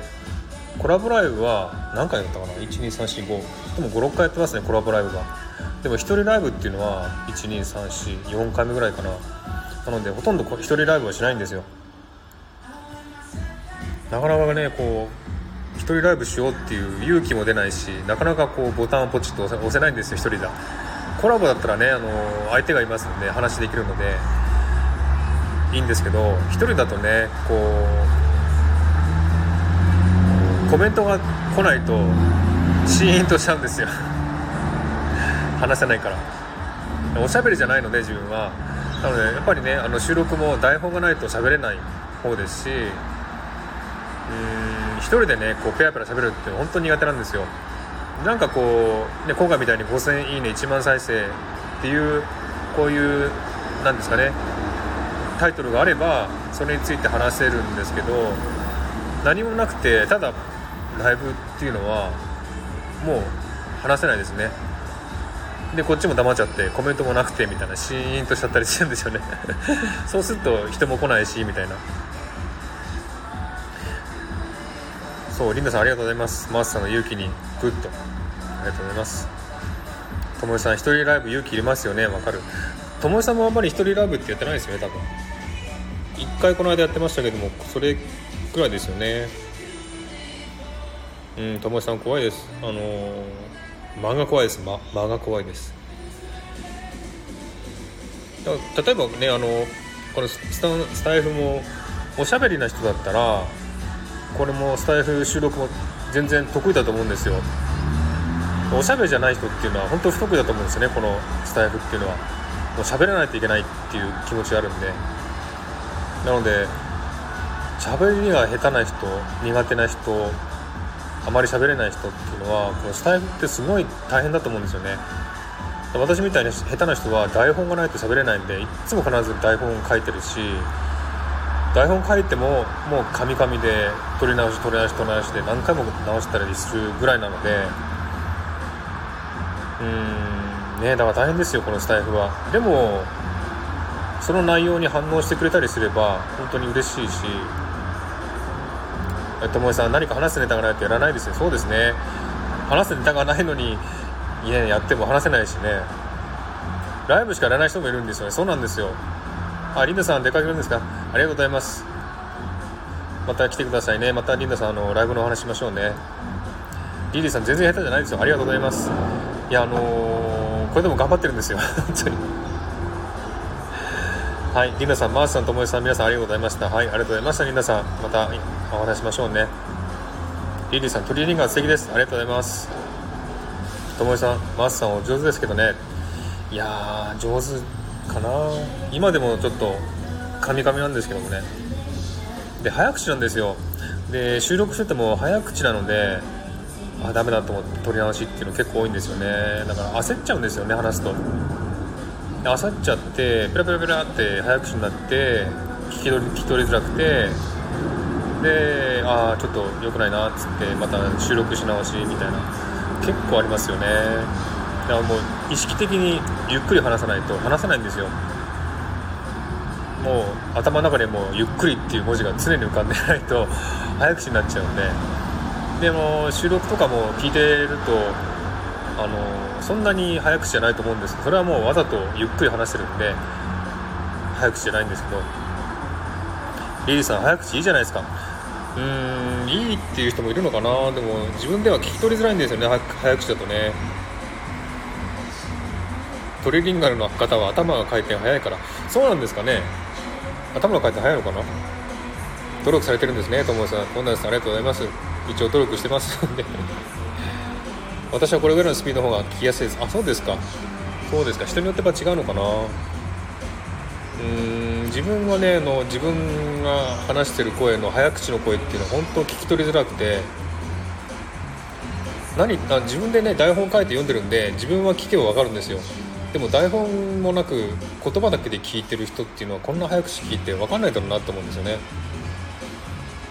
コラボライブは何回だったかな？12345でも56回やってますねコラボライブが。でも1人ライブっていうのは12344回目ぐらいかな。なのでほとんど1人ライブはしないんですよ。なかなかねこう一人ライブしようっていう勇気も出ないしなかなかこうボタンをポチッと押せないんですよ1人じゃ。コラボだったらねあの相手がいますんで話できるのでいいんですけど1人だとねこうコメントが来ないとシーンとしちゃうんですよ。話せないから。おしゃべりじゃないので自分は。なのでやっぱりねあの収録も台本がないと喋れない方ですしうん一人でねこうペラペラ喋るって本当に苦手なんですよ。なんかこう、ね、今回みたいに5000いいね1万再生っていうこういうなんですかねタイトルがあればそれについて話せるんですけど何もなくてただライブっていうのはもう話せないですね。でこっちも黙っちゃってコメントもなくてみたいなシーンとしちゃったりするんですよね。(laughs) そうすると人も来ないしみたいな。そうリンダさんありがとうございます。マースさんの勇気にグッと。ありがとうございます。ともえさん一人ライブ勇気いりますよね。わかる。ともえさんもあんまり一人ライブってやってないですよね多分。一回この間やってましたけどもそれくらいですよねうんともえさん怖いです。あのー、漫画怖いです、ま、漫画怖いです。例えばねあのこのスタスタイフもおしゃべりな人だったらこれもスタイフ収録も全然得意だと思うんですよ。おしゃべりじゃない人っていうのは本当不得意だと思うんですねこのスタイフっていうのは。もう喋らないといけないっていう気持ちがあるんで。なので喋りが下手な人苦手な人あまり喋れない人っていうのはこのスタイフってすごい大変だと思うんですよね。私みたいに下手な人は台本がないと喋れないんでいつも必ず台本を書いてるし台本書いてももうカミカミで撮り直し撮り直し撮り直しで何回も直したりするぐらいなのでうーんねだから大変ですよこのスタイフは。でもその内容に反応してくれたりすれば本当に嬉しいしともえさん何か話すネタがないとやらないですよ。そうですね。話すネタがないのにいややっても話せないしね。ライブしかやらない人もいるんですよね。そうなんですよ。あリンダさん出かけるんですか？ありがとうございます。また来てくださいね。またリンダさんあのライブのお話しましょうね。リリーさん全然下手じゃないですよ。ありがとうございます。いやあのー、これでも頑張ってるんですよ。(laughs) 本当に。はい、リンダさん、マースさん、ともえさん、皆さんありがとうございました。はい、ありがとうございました、リンダさん。またお話しましょうね。リリーさん、トリリンガー素敵です。ありがとうございます。ともえさん、マースさんお上手ですけどね。いやー、上手かな今でもちょっと、カミカミなんですけどもね。で、早口なんですよ。で、収録してても早口なので、あ、ダメだと思って撮り直しっていうの結構多いんですよね。だから焦っちゃうんですよね、話すと。焦っちゃってペラペラペラって早口になって聞き取り聞き取りづらくてでああちょっと良くないなっつってまた収録し直しみたいな結構ありますよね。だからもう意識的にゆっくり話さないと話せないんですよ。もう頭の中でもゆっくりっていう文字が常に浮かんでないと早口になっちゃうんで。でも収録とかも聞いてるとあのそんなに早口じゃないと思うんですけどそれはもうわざとゆっくり話してるんで早口じゃないんですけど。リリーさん早口いいじゃないですか。うーんいいっていう人もいるのかな。でも自分では聞き取りづらいんですよね。早口だとね。トリリンガルの方は頭が回転早いから。そうなんですかね。頭の回転早いのかな。努力されてるんですね友さん。本田さんありがとうございます。一応努力してますんで。私はこれぐらいのスピードの方が聞きやすいです。あそうですか。そうですか。人によってやっぱ違うのかな。うん自分はねの自分が話してる声の早口の声っていうのは本当聞き取りづらくて何あ自分でね台本書いて読んでるんで自分は聞けば分かるんですよ。でも台本もなく言葉だけで聞いてる人っていうのはこんな早口聞いて分かんないだろうなと思うんですよね。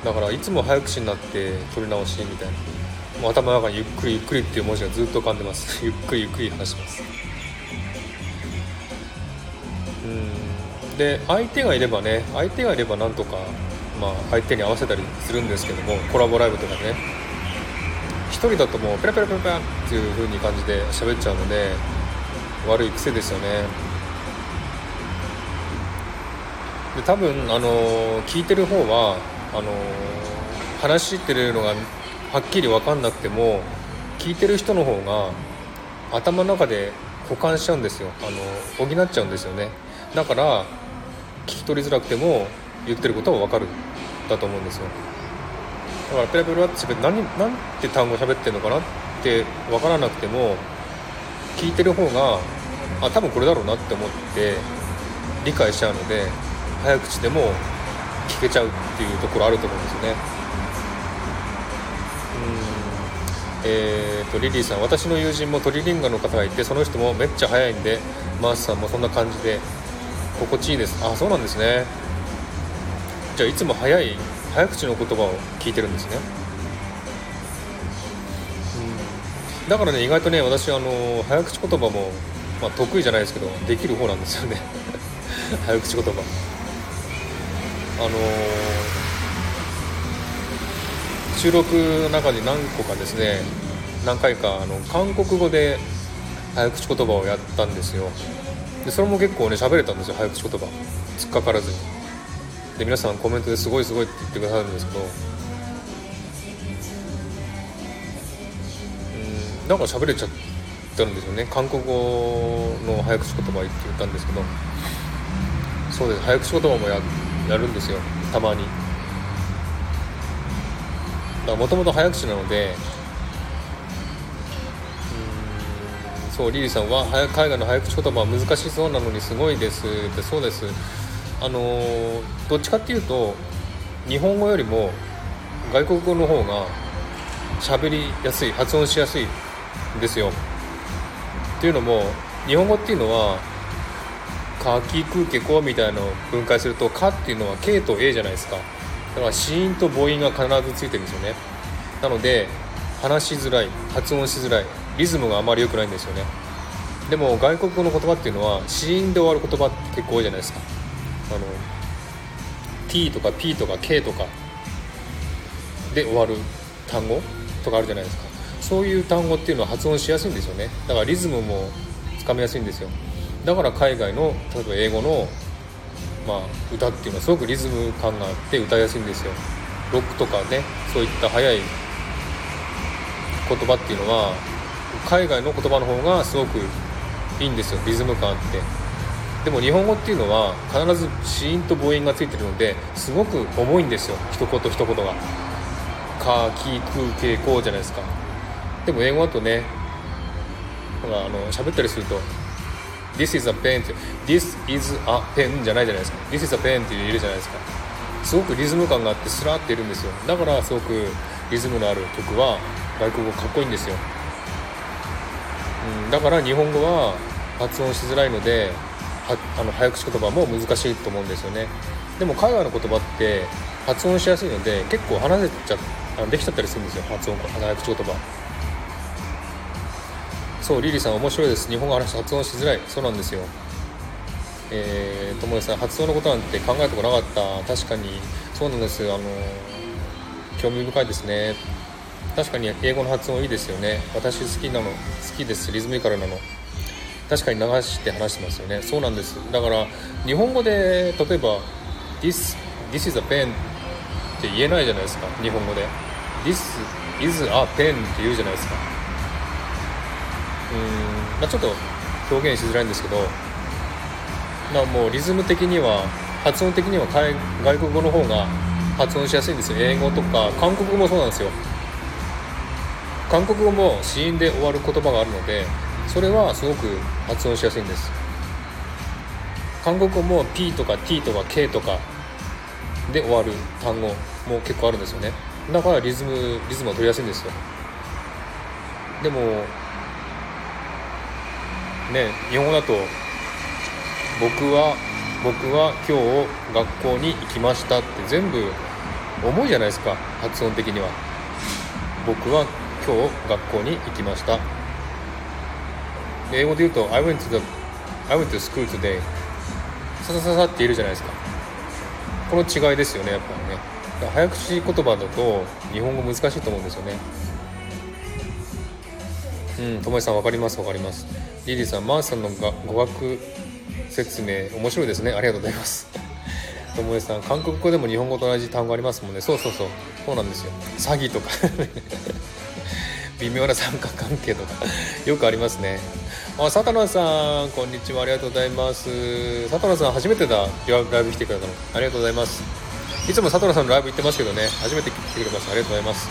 だからいつも早口になって撮り直しみたいな。もう頭の中にゆっくりゆっくりっていう文字がずっと浮かんでます。(laughs) ゆっくりゆっくり話します。うん。で相手がいればね相手がいればなんとかまあ相手に合わせたりするんですけどもコラボライブとかね。1人だともうペラペラペラペラっていう風に感じで喋っちゃうので悪い癖ですよね。で多分あの聞いてる方はあの話してるのがはっきり分かんなくても聞いてる人の方が頭の中で保管しちゃうんですよ。あの補っちゃうんですよね。だから聞き取りづらくても言ってることは分かる。だと思うんですよ。だからペラペラって喋って何何て単語喋ってるのかなって分からなくても聞いてる方があ多分これだろうなって思って理解しちゃうので早口でも聞けちゃうっていうところあると思うんですよね。えーと、リリーさん私の友人もトリリンガの方がいてその人もめっちゃ早いんでマースさんもそんな感じで心地いいです。あそうなんですね。じゃあいつも早い早口の言葉を聞いてるんですね。うん。だからね意外とね私あの早口言葉も、まあ、得意じゃないですけどできる方なんですよね。(laughs) 早口言葉。あのー収録の中で何個かですね何回かあの韓国語で早口言葉をやったんですよ。でそれも結構ね喋れたんですよ早口言葉。突っかからずに。で皆さんコメントですごいすごいって言ってくださるんですけど。うんなんか喋れちゃったんですよね。韓国語の早口言葉言って言ったんですけど。そうです。早口言葉もややるんですよ。たまに。もともと早口なのでそうリリーさんは海外の早口言葉は難しそうなのにすごいです。ってそうです。あのどっちかっていうと日本語よりも外国語の方が喋りやすい発音しやすいんですよ。っていうのも日本語っていうのは「かきくけこ」みたいなのを分解すると「か」っていうのは「K」と「A」じゃないですか。だから子音と母音が必ずついてるんですよね。なので話しづらい発音しづらいリズムがあまり良くないんですよね。でも外国語の言葉っていうのは子音で終わる言葉って結構多いじゃないですか。あの T とか P とか K とかで終わる単語とかあるじゃないですか。そういう単語っていうのは発音しやすいんですよね。だからリズムもつかみやすいんですよ。だから海外の例えば英語の、まあ、歌っていうのはすごくリズム感があって歌いやすいんですよ。ロックとかねそういった速い言葉っていうのは海外の言葉の方がすごくいいんですよリズム感あって。でも日本語っていうのは必ず子音と母音がついてるのですごく重いんですよ一言一言が「か」「き」「く」「け」「こう」じゃないですか。でも英語だとねほらあの喋ったりすると「This is a pen」って「This is a pen」じゃないじゃないですか「This is a pen」って言えるじゃないですか。すごくリズム感があってスラーっているんですよ。だからすごくリズムのある曲は外国語かっこいいんですよ、うん、だから日本語は発音しづらいのではあの早口言葉も難しいと思うんですよね。でも海外の言葉って発音しやすいので結構話せちゃできちゃったりするんですよ。発音早口言葉。そうリリーさん面白いです。日本語話発音しづらい。そうなんですよ。えー、ともさん発音のことなんて考えたことなかった。確かに。そうなんですあの興味深いですね。確かに英語の発音いいですよね。私好きなの。好きです。リズミカルなの。確かに流して話してますよね。そうなんです。だから日本語で例えば This, This is a pen って言えないじゃないですか。日本語で。This is a pen って言うじゃないですか。うん。まあちょっと表現しづらいんですけどなもうリズム的には発音的には外国語の方が発音しやすいんですよ。英語とか韓国語もそうなんですよ。韓国語も子音で終わる言葉があるのでそれはすごく発音しやすいんです。韓国語も P とか T とか K とかで終わる単語も結構あるんですよね。だからリズムリズムは取りやすいんですよ。でもね日本語だと僕は僕は今日学校に行きましたって全部重いじゃないですか発音的には。僕は今日学校に行きました。英語で言うと I went to, the, I went to school today ささささって言えるじゃないですか。この違いですよねやっぱりね。早口言葉だと日本語難しいと思うんですよね。うんともえさん分かります分かります。リリーさんマーさんのが語学説明面白いですね。ありがとうございます。(laughs) ともえさん韓国語でも日本語と同じ単語ありますもんね。そうそうそう。そうなんですよ。詐欺とか。(laughs) 微妙な参加関係とか。よくありますね。あ佐藤さんこんにちは。ありがとうございます。佐藤さん初めてだ。ライブ来てくれたの。ありがとうございます。いつも佐藤さんのライブ行ってますけどね。初めて来てくれましたありがとうございます。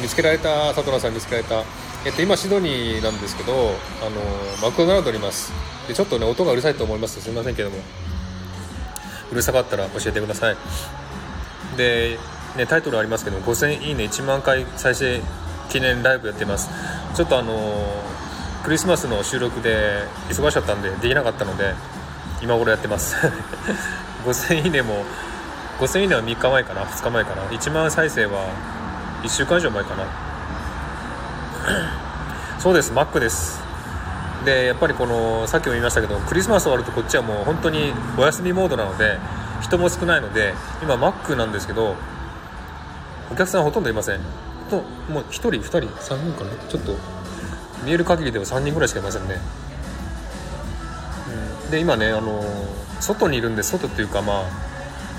見つけられた？佐藤さん見つけられた？えっと今シドニーなんですけどあのマクドナルドにいます。でちょっとね音がうるさいと思います。すみませんけども。うるさかったら教えてください。でね、タイトルありますけど5000いいね1万回再生記念ライブやってます。ちょっとあのクリスマスの収録で忙しかったんでできなかったので今頃やってます。(laughs) 5000いいねも5000いいねは3日前かな2日前かな。1万再生は1週間以上前かな。そうですマックです。でやっぱりこのさっきも言いましたけどクリスマス終わるとこっちはもう本当にお休みモードなので人も少ないので今マックなんですけどお客さんほとんどいません。ともう1人2人3人かな？ちょっと見える限りでは3人ぐらいしかいませんね、うん、で今ねあの外にいるんで外っていうかまあ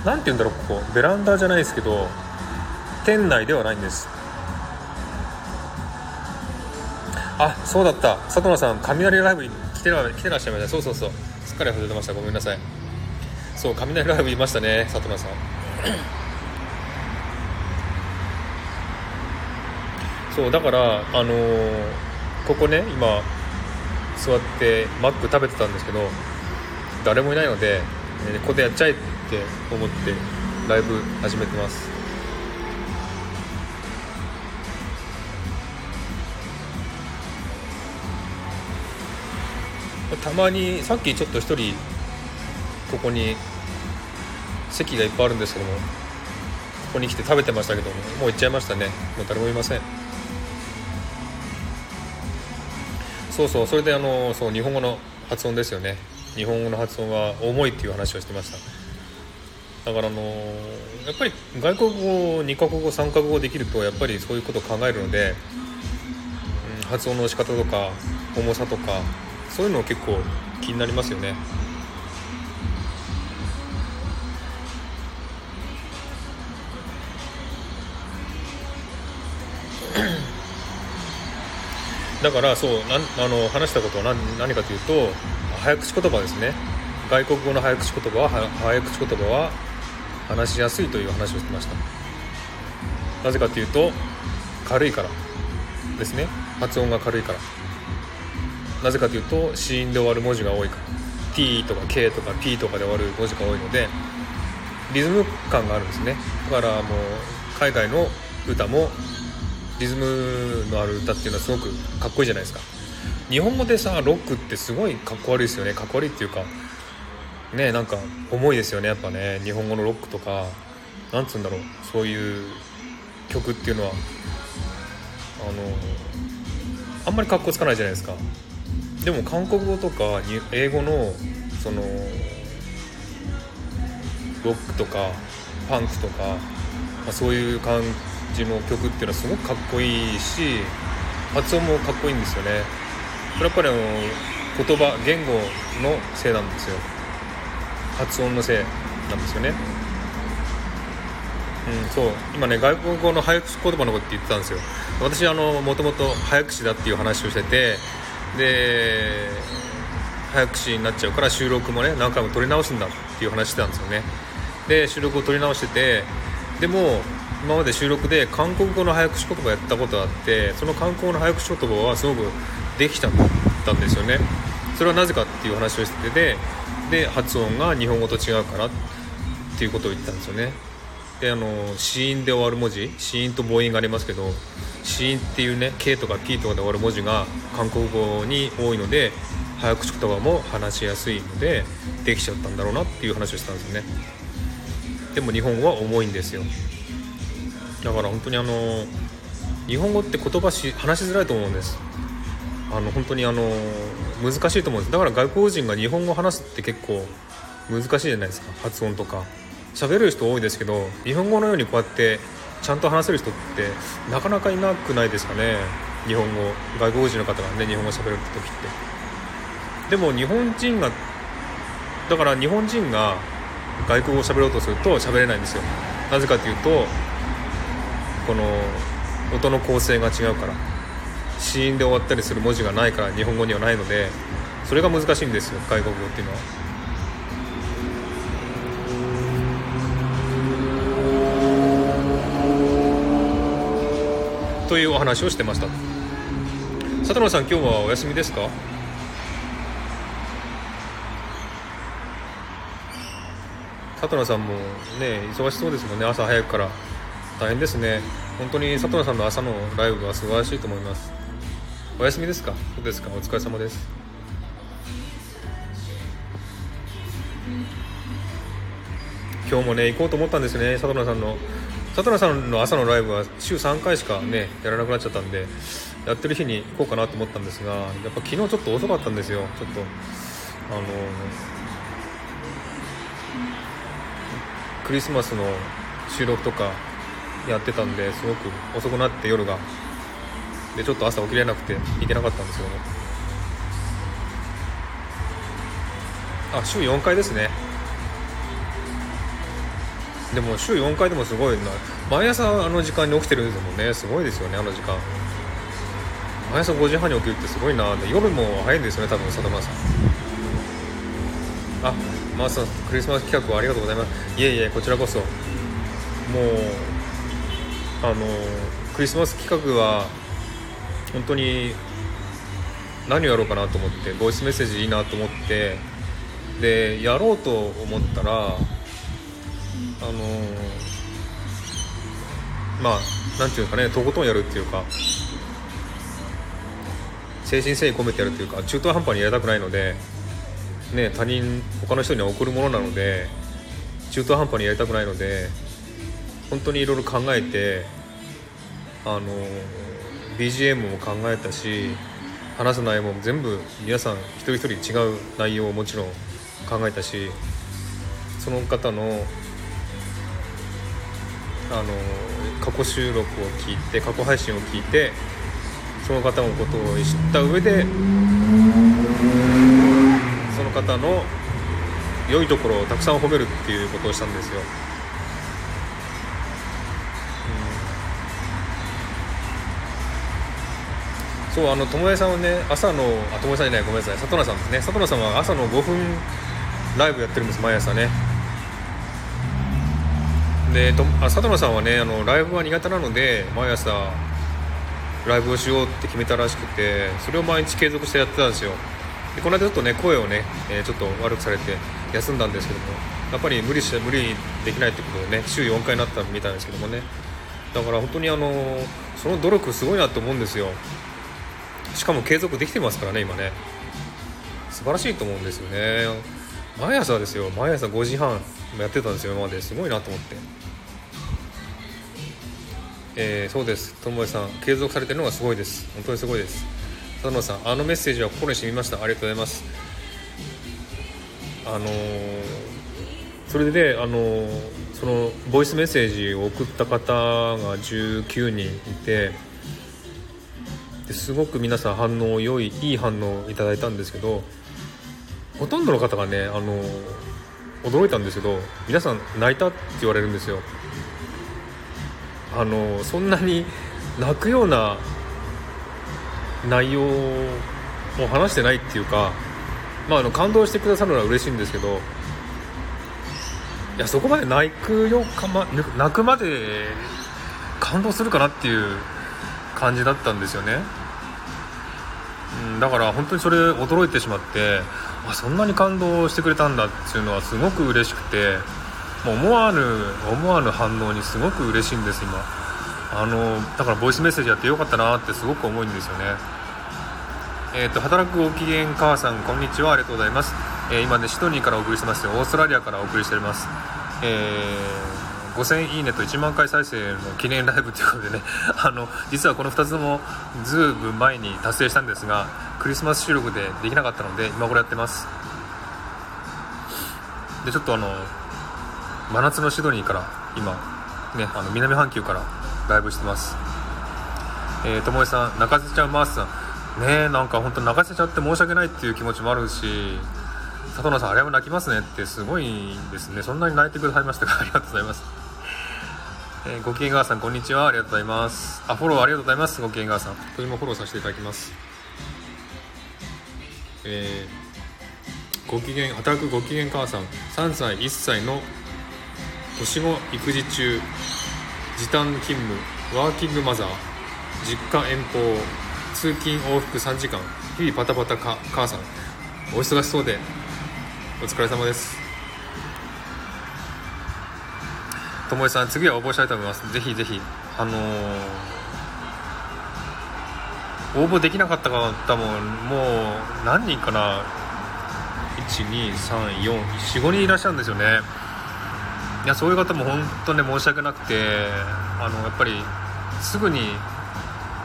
何て言うんだろうここ。ベランダじゃないですけど店内ではないんです。あそうだった。佐藤さん雷ライブ来てら来てらっしゃいました。そうそうそう。すっかり忘れてました。ごめんなさい。そう雷ライブいましたね佐藤さん。(clears throat) そうだからあのー、ここね今座ってマック食べてたんですけど誰もいないので、ね、ここでやっちゃえって思ってライブ始めてます。たまにさっきちょっと一人ここに席がいっぱいあるんですけどもここに来て食べてましたけどももう行っちゃいましたね。もう誰もいません。そうそうそれであのそう日本語の発音ですよね。日本語の発音は重いっていう話をしてました。だからあのやっぱり外国語2カ国語3カ国語できるとやっぱりそういうことを考えるので、うん、発音の仕方とか重さとかそういうの結構気になりますよね。だからそうなあの話したことは何何かというと早口言葉ですね。外国語の早口言葉は早口言葉は話しやすいという話をしてました。なぜかというと軽いからですね。発音が軽いから。なぜかというと子音で終わる文字が多いから。T とか K とか P とかで終わる文字が多いのでリズム感があるんですね。だからもう海外の歌もリズムのある歌っていうのはすごくかっこいいじゃないですか。日本語でさロックってすごいかっこ悪いですよね。かっこ悪いっていうかねなんか重いですよね。やっぱね日本語のロックとかなんつうんだろう。そういう曲っていうのはあのあんまりかっこつかないじゃないですか。でも韓国語とか英語のそのロックとかパンクとか、まあ、そういう感じの曲っていうのはすごくかっこいいし発音もかっこいいんですよね。これやっぱりあの言葉言語のせいなんですよ発音のせいなんですよね。うんそう。今ね外国語の早口言葉のことって言ってたんですよ。私あのもともと早口だっていう話をしててで早口になっちゃうから収録もね何回も撮り直すんだっていう話してたんですよね。で収録を撮り直しててでも今まで収録で韓国語の早口言葉やったことがあってその韓国語の早口言葉はすごくできちゃったんですよね。それはなぜかっていう話をしててで発音が日本語と違うからっていうことを言ったんですよね。であの子音で終わる文字子音と母音がありますけど子音っていうね K とか P とかで終わる文字が韓国語に多いので早口言葉も話しやすいのでできちゃったんだろうなっていう話をしたんですよね。でも日本語は重いんですよ。だから本当にあの日本語って言葉し話しづらいと思うんです。あの本当にあの難しいと思うんです。だから外国人が日本語を話すって結構難しいじゃないですか。発音とか。喋る人多いですけど日本語のようにこうやってちゃんと話せる人ってなかなかいなくないですかね。日本語。外国人の方がね日本語喋る時って。でも日本人がだから日本人が外国語を喋ろうとすると喋れないんですよ。なぜかというとこの音の構成が違うから。子音で終わったりする文字がないから日本語にはないのでそれが難しいんですよ外国語っていうのは。というお話をしてました。佐藤さん今日はお休みですか？佐藤さんもね忙しそうですもんね。朝早くから。大変ですね。本当に佐藤さんの朝のライブは素晴らしいと思います。お休みですか？そうですか？お疲れ様です。今日もね行こうと思ったんですね佐藤さんの。佐藤さんの朝のライブは週3回しかねやらなくなっちゃったんでやってる日に行こうかなと思ったんですがやっぱ昨日ちょっと遅かったんですよ。ちょっとあのクリスマスの収録とかやってたんですごく遅くなって夜が。でちょっと朝起きれなくて行けなかったんですけどねあ週4回ですねでも週4回でもすごいな。毎朝あの時間に起きてるんですもんねすごいですよねあの時間。毎朝5時半に起きるってすごいな。夜も早いんですよね多分里村さん。あマーさんクリスマス企画ありがとうございます。いえいえこちらこそ。もうあのクリスマス企画は本当に何をやろうかなと思ってボイスメッセージいいなと思ってでやろうと思ったらあのまあなんていうかねとことんやるっていうか誠心誠意込めてやるっていうか中途半端にやりたくないのでね他人他の人には送るものなので中途半端にやりたくないので本当にいろいろ考えてあの BGM も考えたし話す内容も全部皆さん一人一人違う内容をもちろん考えたしその方のあの過去収録を聞いて過去配信を聞いてその方のことを知った上でその方の良いところをたくさん褒めるっていうことをしたんですよ。そうあの友江さんはね朝のあ友江さんじゃないごめんなさい。里奈さんですね。里奈さんは朝の5分ライブやってるんです毎朝ね。でとあ里奈さんはねあのライブは苦手なので毎朝ライブをしようって決めたらしくてそれを毎日継続してやってたんですよ。でこの間ちょっとね声をね、えー、ちょっと悪くされて休んだんですけどもやっぱり無理して無理できないってことでね週4回になったみたいですけどもね。だから本当にあのその努力すごいなと思うんですよ。しかも継続できてますからね今ね。素晴らしいと思うんですよね。毎朝ですよ。毎朝5時半やってたんですよ今まで。すごいなと思って。えー、そうです。友もさん継続されてるのがすごいです。本当にすごいです。佐野さんあのメッセージは心に染みました。ありがとうございます。あのー、それでねあのー、そのボイスメッセージを送った方が19人いてですごく皆さん反応良いいい反応をいただいたんですけどほとんどの方がねあの驚いたんですけど皆さん泣いたって言われるんですよ。あのそんなに泣くような内容を話してないっていうか、まあ、あの感動してくださるのは嬉しいんですけどいやそこまで泣くよか、ま、泣くまで感動するかなっていう感じだったんですよね、うん、だから本当にそれ驚いてしまってあそんなに感動してくれたんだっていうのはすごく嬉しくてもう思わぬ思わぬ反応にすごく嬉しいんです今。あのだからボイスメッセージやってよかったなってすごく思うんですよね。えーと、働くご機嫌母さんこんにちは。ありがとうございます、えー、今ねシドニーからお送りしてますよ。オーストラリアからお送りしております、えー、5000いいねと1万回再生の記念ライブということでね。(laughs) あの実はこの2つもずいぶん前に達成したんですがクリスマス収録でできなかったので今頃やってます。でちょっとあの真夏のシドニーから今ねあの南半球からライブしてます。えー、ともえさん泣かせちゃうマースさん。ねなんか本当泣かせちゃって申し訳ないっていう気持ちもあるし里野さんあれも泣きますねってすごいですね。そんなに泣いてくださいましたか？(laughs) ありがとうございます。えー、ごきげんがわさんこんにちは。ありがとうございます。あフォローありがとうございますごきげんがわさん。とてもフォローさせていただきます。えー、ご機嫌働くご機嫌母さん。3歳1歳の年子育児中時短勤務ワーキングマザー実家遠方通勤往復3時間日々パタパタか母さん。お忙しそうでお疲れ様です。ともえさん次は応募したいと思います。ぜひぜひあのー、応募できなかった方ももう何人かな？1234445人いらっしゃるんですよね。いやそういう方も本当ね申し訳なくてあのやっぱりすぐに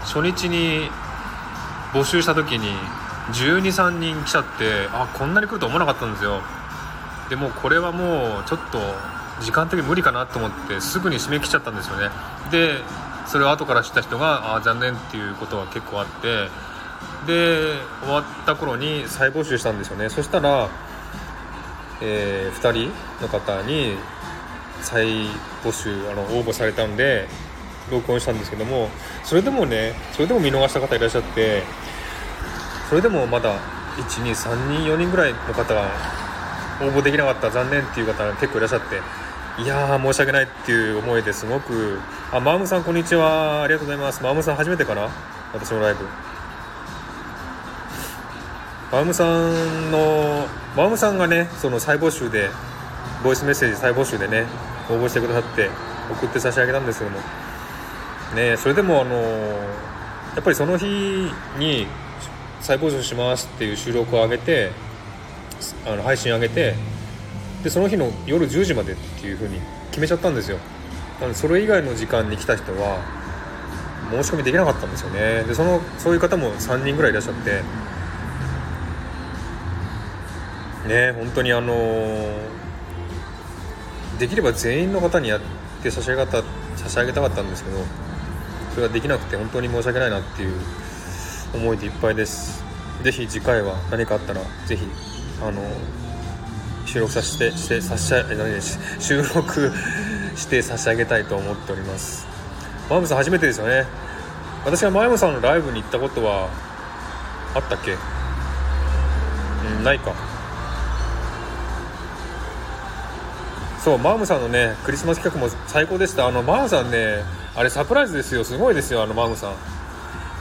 初日に募集した時に123人来ちゃってあこんなに来ると思わなかったんですよ。でもこれはもうちょっと時間的に無理かなと思ってすぐに締め切っちゃったんですよね。でそれを後から知った人があ残念っていうことは結構あってで終わった頃に再募集したんですよね。そしたら、えー、2人の方に再募集あの応募されたんで録音したんですけどもそれでもねそれでも見逃した方いらっしゃってそれでもまだ123人4人ぐらいの方が応募できなかった残念っていう方結構いらっしゃっていやー申し訳ないっていう思いですごくあマームさんこんにちは。ありがとうございます。マームさん初めてかな？私のライブ。マームさんのマームさんがねその再募集でボイスメッセージ再募集でね応募してくださって送って差し上げたんですけども。ねそれでもあのやっぱりその日に再募集しますっていう収録を上げてあの配信上げてでその日の夜10時までっていう風に決めちゃったんですよ。なのでそれ以外の時間に来た人は申し込みできなかったんですよね。でそのそういう方も3人ぐらいいらっしゃって。ね本当にあのできれば全員の方にやって差し上げた差し上げたかったんですけどそれができなくて本当に申し訳ないなっていう思いでいっぱいです。ぜひ次回は何かあったらぜひあの収録させてして差し上げ収録して差し上げたいと思っております。マームさん初めてですよね。私はマームさんのライブに行ったことはあったっけ？うんないか。そうマームさんのねクリスマス企画も最高でした。あのマームさんねあれサプライズですよ。すごいですよあのマームさん。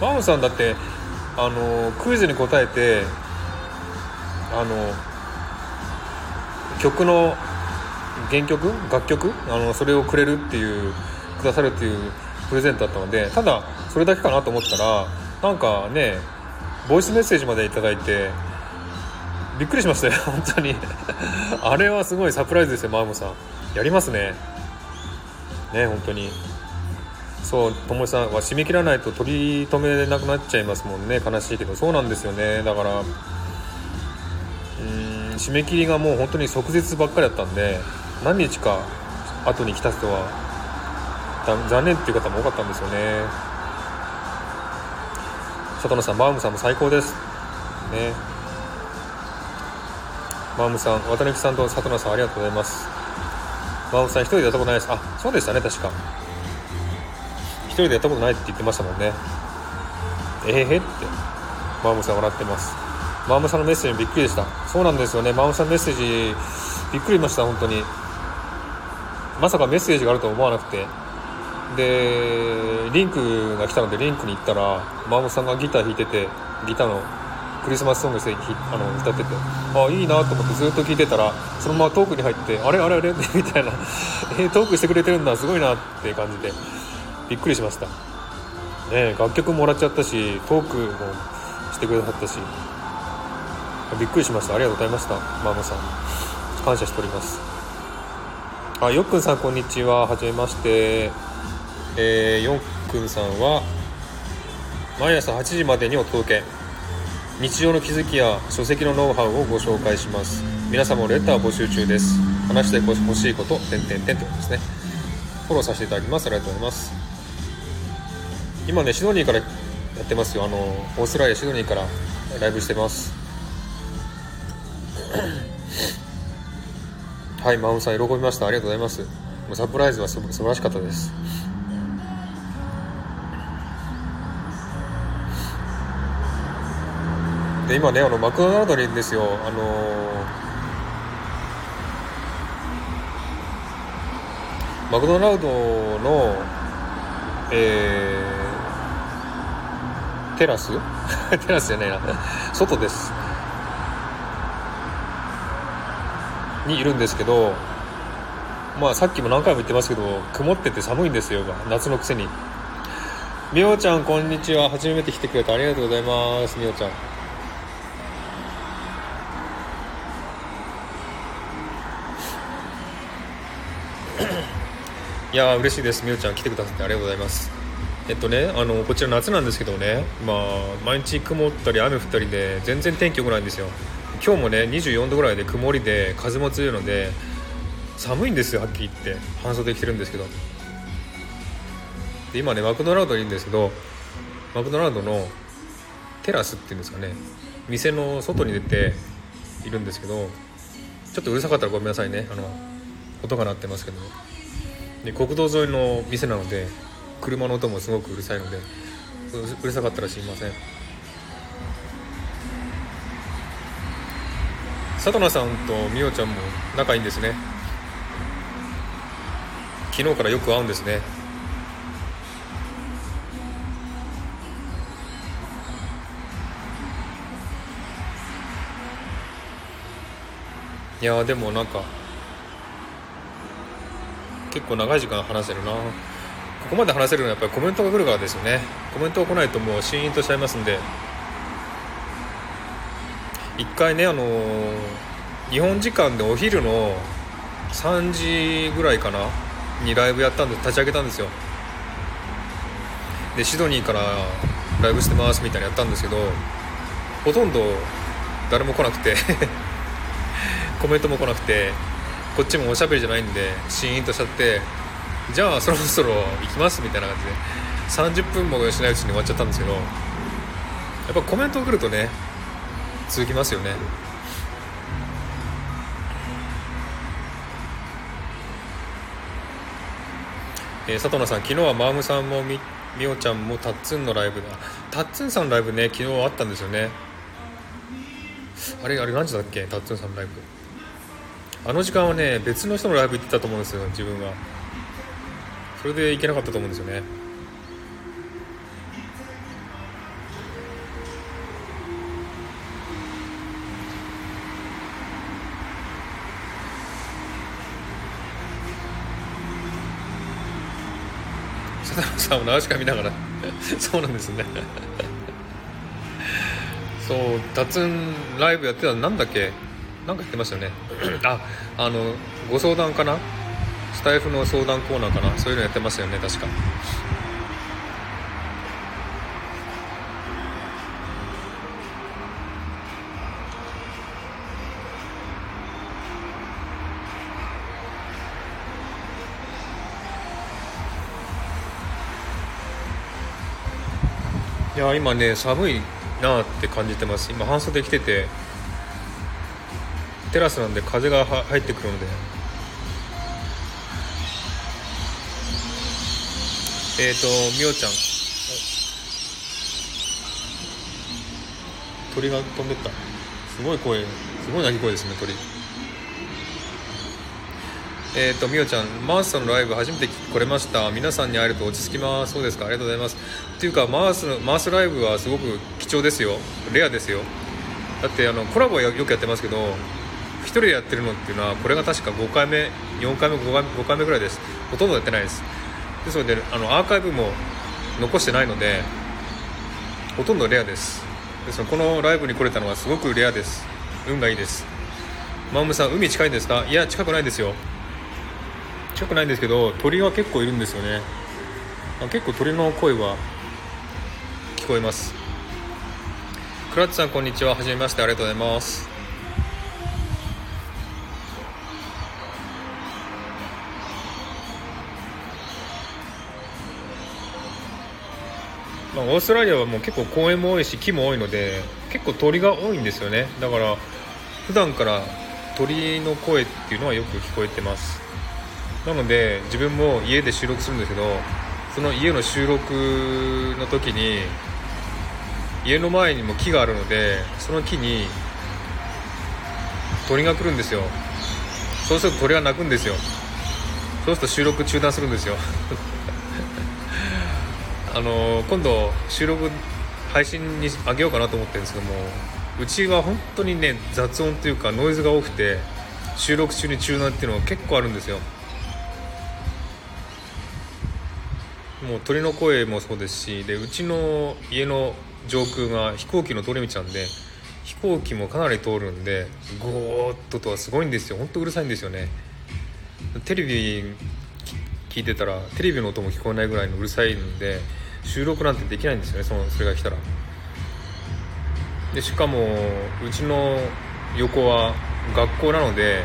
マームさんだってあのクイズに答えてあの曲の原曲？楽曲？あのそれをくれるっていうくださるっていうプレゼントだったのでただそれだけかなと思ったらなんかねボイスメッセージまで頂いてびっくりしましたよ (laughs) 本当に。あれはすごいサプライズですよマームさん。やりますね。ね本当に。そうともさんは締め切らないと取り留めなくなっちゃいますもんね悲しいけど。そうなんですよね。だからうん締め切りがもう本当に即日ばっかりだったんで何日か後に来た人は残念っていう方も多かったんですよね。里野さんマームさんも最高です。ね。マームさん渡辺さんと里野さんありがとうございます。マームさん一人でやったことないです。あそうでしたね確か。人でやったことないって言ってましたもんね。えへへって。マームさん笑ってます。マームさんのメッセージびっくりでした。そうなんですよね。マームさんのメッセージびっくりしました本当に。まさかメッセージがあると思わなくて。でリンクが来たのでリンクに行ったらマームさんがギター弾いててギターのクリスマスソングであの歌っててあいいなと思ってずっと聴いてたらそのままトークに入ってあれあれあれ (laughs) みたいな。えトークしてくれてるんだすごいなって感じでびっくりしました。ね楽曲もらっちゃったしトークもしてくださったしびっくりしました。ありがとうございましたママさん。感謝しております。あよっくんさんこんにちは。はじめまして。えー、よっくんさんは毎朝8時までにお届け。日常の気づきや書籍のノウハウをご紹介します。皆様レター募集中です。話してほしいこと点点点ってことですね。フォローさせていただきます。ありがとうございます。今ねシドニーからやってますよ。あのオーストラリアシドニーからライブしてます。(coughs) はいマウンさん喜びました。ありがとうございます。もうサプライズは素晴らしかったです。で今ねあのマクドナルドにですよ。あのマクドナルドのえーテラス？(laughs) テラスじゃないな。外です。にいるんですけどまあさっきも何回も言ってますけど曇ってて寒いんですよ夏のくせに。みおちゃんこんにちは。初めて来てくれてありがとうございます。みおちゃん。いや嬉しいです。みおちゃん来てくださってありがとうございます。えっとねあのこちら夏なんですけどね。まあ毎日曇ったり雨降ったりで全然天気良くないんですよ。今日もね24度ぐらいで曇りで風も強いので寒いんですよはっきり言って。半袖着てるんですけど。で今ねマクドナルドにいるんですけどマクドナルドのテラスっていうんですかね。店の外に出ているんですけどちょっとうるさかったらごめんなさいね。あの音が鳴ってますけど。で国道沿いの店なので車の音もすごくうるさいのでうるさかったらすいません。佐藤さんとみおちゃんも仲いいんですね。昨日からよく会うんですね。いやでもなんか結構長い時間話せるな。ここまで話せるのはやっぱりコメントが来るからですよね。コメントが来ないともうシーンとしちゃいますんで。一回ねあのー、日本時間でお昼の3時ぐらいかなにライブやったんで立ち上げたんですよ。でシドニーからライブしてますみたいなやったんですけどほとんど誰も来なくて (laughs) コメントも来なくて。こっちもおしゃべりじゃないんでシーンとしちゃってじゃあそろそろ行きますみたいな感じで30分もしないうちに終わっちゃったんですけどやっぱコメント来るとね続きますよね。えー、佐藤さん昨日はマームさんもみみおちゃんもタッツンのライブだ。タッツンさんのライブね昨日あったんですよね。あれあれ何時だっけ？タッツンさんのライブ。あの時間はね別の人のライブ行ってたと思うんですよ自分は。それで行けなかったと思うんですよね。佐藤さんもナウシカ見ながら。(laughs) そうなんですね。(laughs) そうタツンライブやってたのなんだっけ？なんか言ってましたよね。ああのご相談かな？スタイフの相談コーナーかな？そういうのやってましたよね確か。いや今ね寒いなって感じてます。今半袖着てて。テラスなんで風が入ってくるので。えっ、ー、とみおちゃん。鳥が飛んでった。すごい声すごい鳴き声ですね鳥。えっ、ー、とみおちゃん。マースさんのライブ初めて来れました。皆さんに会えると落ち着きます。そうですか。ありがとうございます。っていうかマースマースライブはすごく貴重ですよ。レアですよ。だってあのコラボはよくやってますけど1人でやってるのっていうのはこれが確か5回目4回目5回目 ,5 回目ぐらいです。ほとんどやってないです。ですのであのアーカイブも残してないのでほとんどレアです。ですのこのライブに来れたのはすごくレアです。運がいいです。マムさん海近いんですか？いや近くないですよ。近くないんですけど鳥は結構いるんですよね。結構鳥の声は聞こえます。クラッチさんこんにちは。はじめまして。ありがとうございます。まあ、オーストラリアはもう結構公園も多いし木も多いので結構鳥が多いんですよね。だから普段から鳥の声っていうのはよく聞こえてます。なので自分も家で収録するんですけどその家の収録の時に家の前にも木があるのでその木に鳥が来るんですよ。そうすると鳥が鳴くんですよ。そうすると収録中断するんですよ。(laughs) あの今度収録配信にあげようかなと思ってるんですけどもうちは本当にね雑音というかノイズが多くて収録中に中断っていうのが結構あるんですよ。もう鳥の声もそうですしでうちの家の上空が飛行機の通り道なんで飛行機もかなり通るんでゴーッととはすごいんですよ。ほんとうるさいんですよね。テレビ聞いてたらテレビの音も聞こえないぐらいのうるさいんで収録なんてできないんですよねそのそれが来たら。でしかもうちの横は学校なので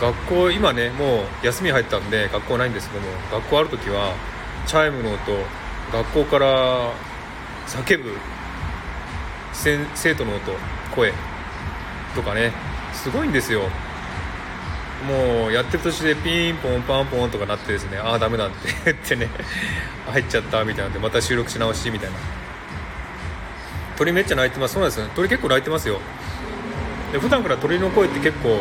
学校今ねもう休み入ったんで学校ないんですけども学校ある時はチャイムの音学校から叫ぶ生徒の音声とかねすごいんですよ。もうやってる途中でピンポンパンポンとかなってですねああダメだって言ってね (laughs) 入っちゃったみたいなんでまた収録し直しみたいな。鳥めっちゃ鳴いてます。そうなんですよ鳥結構鳴いてますよ。で普段から鳥の声って結構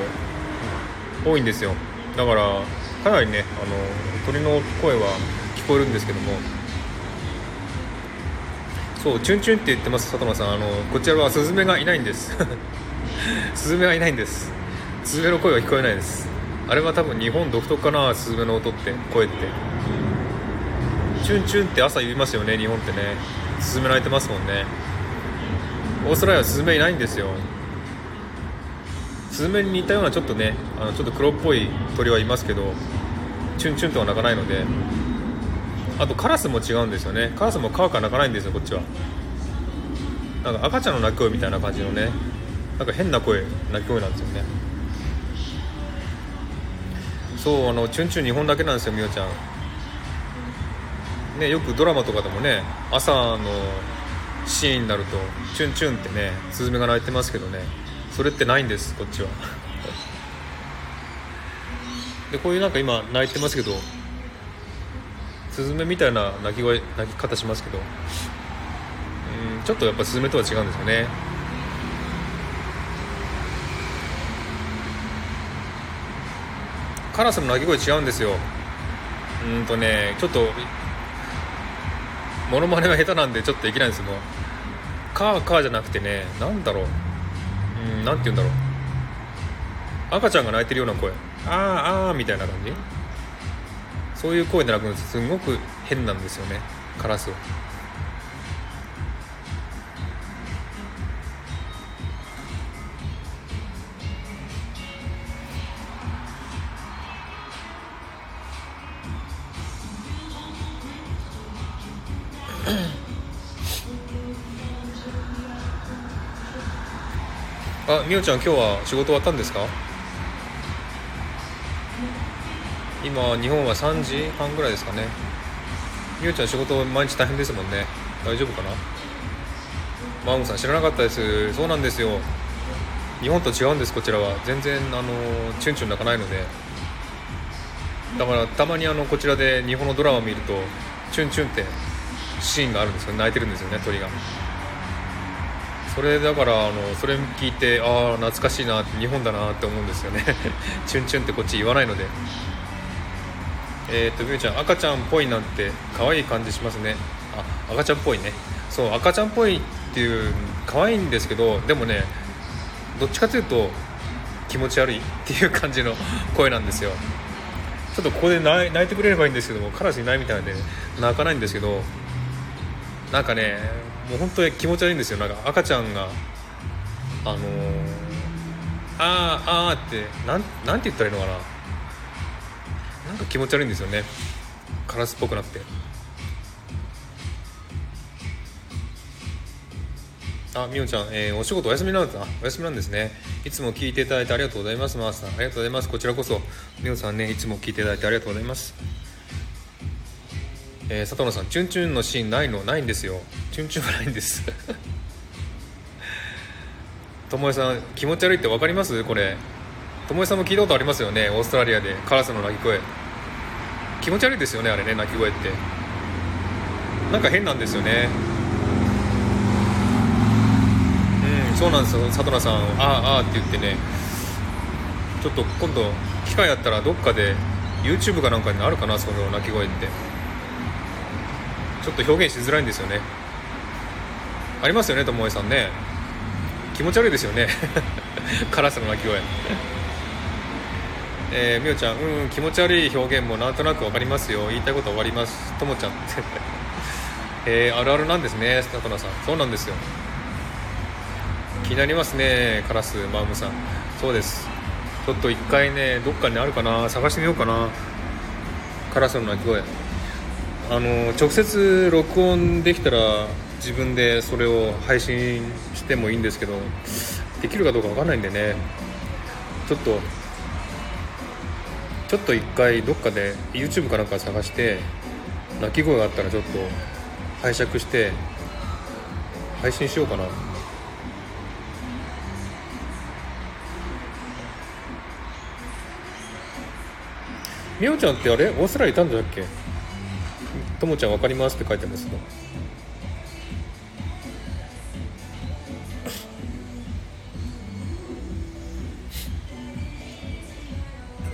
多いんですよ。だからかなりねあの鳥の声は聞こえるんですけども。そうチュンチュンって言ってます佐藤さん。あのこちらはスズメがいないんです。(laughs) スズメはいないんです。スズメの声は聞こえないです。あれは多分日本独特かなスズメの音って声って。チュンチュンって朝言いますよね日本ってね。スズメ鳴いてますもんね。オーストラリアはスズメいないんですよ。スズメに似たようなちょっとねあのちょっと黒っぽい鳥はいますけどチュンチュンとは鳴かないので。あとカラスも違うんですよね。カラスもカーカー鳴かないんですよこっちは。なんか赤ちゃんの鳴き声みたいな感じのね。なんか変な声鳴き声なんですよね。そうあのチュンチュン日本だけなんですよみおちゃん。ねよくドラマとかでもね朝のシーンになるとチュンチュンってねスズメが鳴いてますけどね。それってないんですこっちは。(laughs) でこういうなんか今鳴いてますけどスズメみたいな鳴き声鳴き方しますけど。うんちょっとやっぱスズメとは違うんですよね。カラスの鳴き声違うんですよ。うんとねちょっとモノマネが下手なんでちょっとできないんですけどカーカーじゃなくてね何だろう。うん何て言うんだろう。赤ちゃんが泣いてるような声。あーあーみたいな感じ。そういう声で鳴くんですすごく変なんですよねカラスはあみおちゃん今日は仕事終わったんですか？今日本は3時半ぐらいですかね。みおちゃん仕事毎日大変ですもんね。大丈夫かな？マームさん知らなかったです。そうなんですよ。日本と違うんですこちらは。全然あのチュンチュン泣かないので。だからたまにあのこちらで日本のドラマを見るとチュンチュンってシーンがあるんですよ泣いてるんですよね鳥が。それだからあのそれ聞いてああ懐かしいなって日本だなって思うんですよね。(laughs) チュンチュンってこっち言わないので。えっ、とみゆちゃん赤ちゃんっぽいなんて可愛い感じしますね。あ赤ちゃんっぽいね。そう赤ちゃんっぽいっていう可愛いんですけどでもねどっちかというと気持ち悪い (laughs) っていう感じの声なんですよ。ちょっとここで泣いてくれればいいんですけどもカラスいないみたいで泣かないんですけどなんかねもう本当に気持ち悪いんですよ。なんか赤ちゃんがあのー、あーあーってなんなんて言ったらいいのかな。なんか気持ち悪いんですよね。カラスっぽくなって。あみおちゃん、えー、お仕事お休みなんです。お休みなんですね。いつも聞いていただいてありがとうございます。マーさんありがとうございます。こちらこそみおさんねいつも聞いていただいてありがとうございます。えー、佐藤さんチュンチュンのシーンないのないんですよ。チュンチュンはないんです。ともえさん気持ち悪いって分かります？これ。ともえさんも聞いたことありますよね？オーストラリアで。カラスの鳴き声。気持ち悪いですよねあれね鳴き声って。なんか変なんですよね。うんそうなんですよ。佐藤さんああああって言ってね。ちょっと今度機会あったらどっかで YouTube かなんかにあるかなその鳴き声って。ちょっと表現しづらいんですよね。ありますよねともえさんね。気持ち悪いですよね。カラスの鳴き声。えー、みおちゃんうん気持ち悪い表現もなんとなく分かりますよ。言いたいこと終わります。ともちゃん。っ (laughs) てえー、あるあるなんですね里奈さん。そうなんですよ。気になりますねカラスマウムさん。そうです。ちょっと一回ねどっかにあるかな。探してみようかな。カラスの鳴き声。あの直接録音できたら自分でそれを配信してもいいんですけどできるかどうか分かんないんでね。ちょっとちょっと一回どっかで YouTube かなんか探して鳴き声があったらちょっと拝借して配信しようかな。みおちゃんってあれ？オーストラリアいたんだっけ？ともちゃん分かりますって書いてますが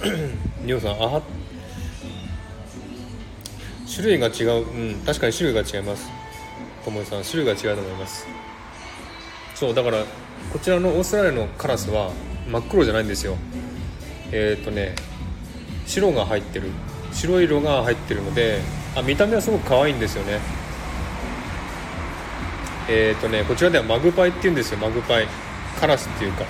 (coughs) りょうさんあは種類が違う。うん確かに種類が違います。ともえさん種類が違うと思います。そうだからこちらのオーストラリアのカラスは真っ黒じゃないんですよ。えっ、ー、とね白が入ってる白い色が入ってるのであ見た目はすごく可愛いんですよね。えっ、ー、とねこちらではマグパイっていうんですよ。マグパイカラスっていうか。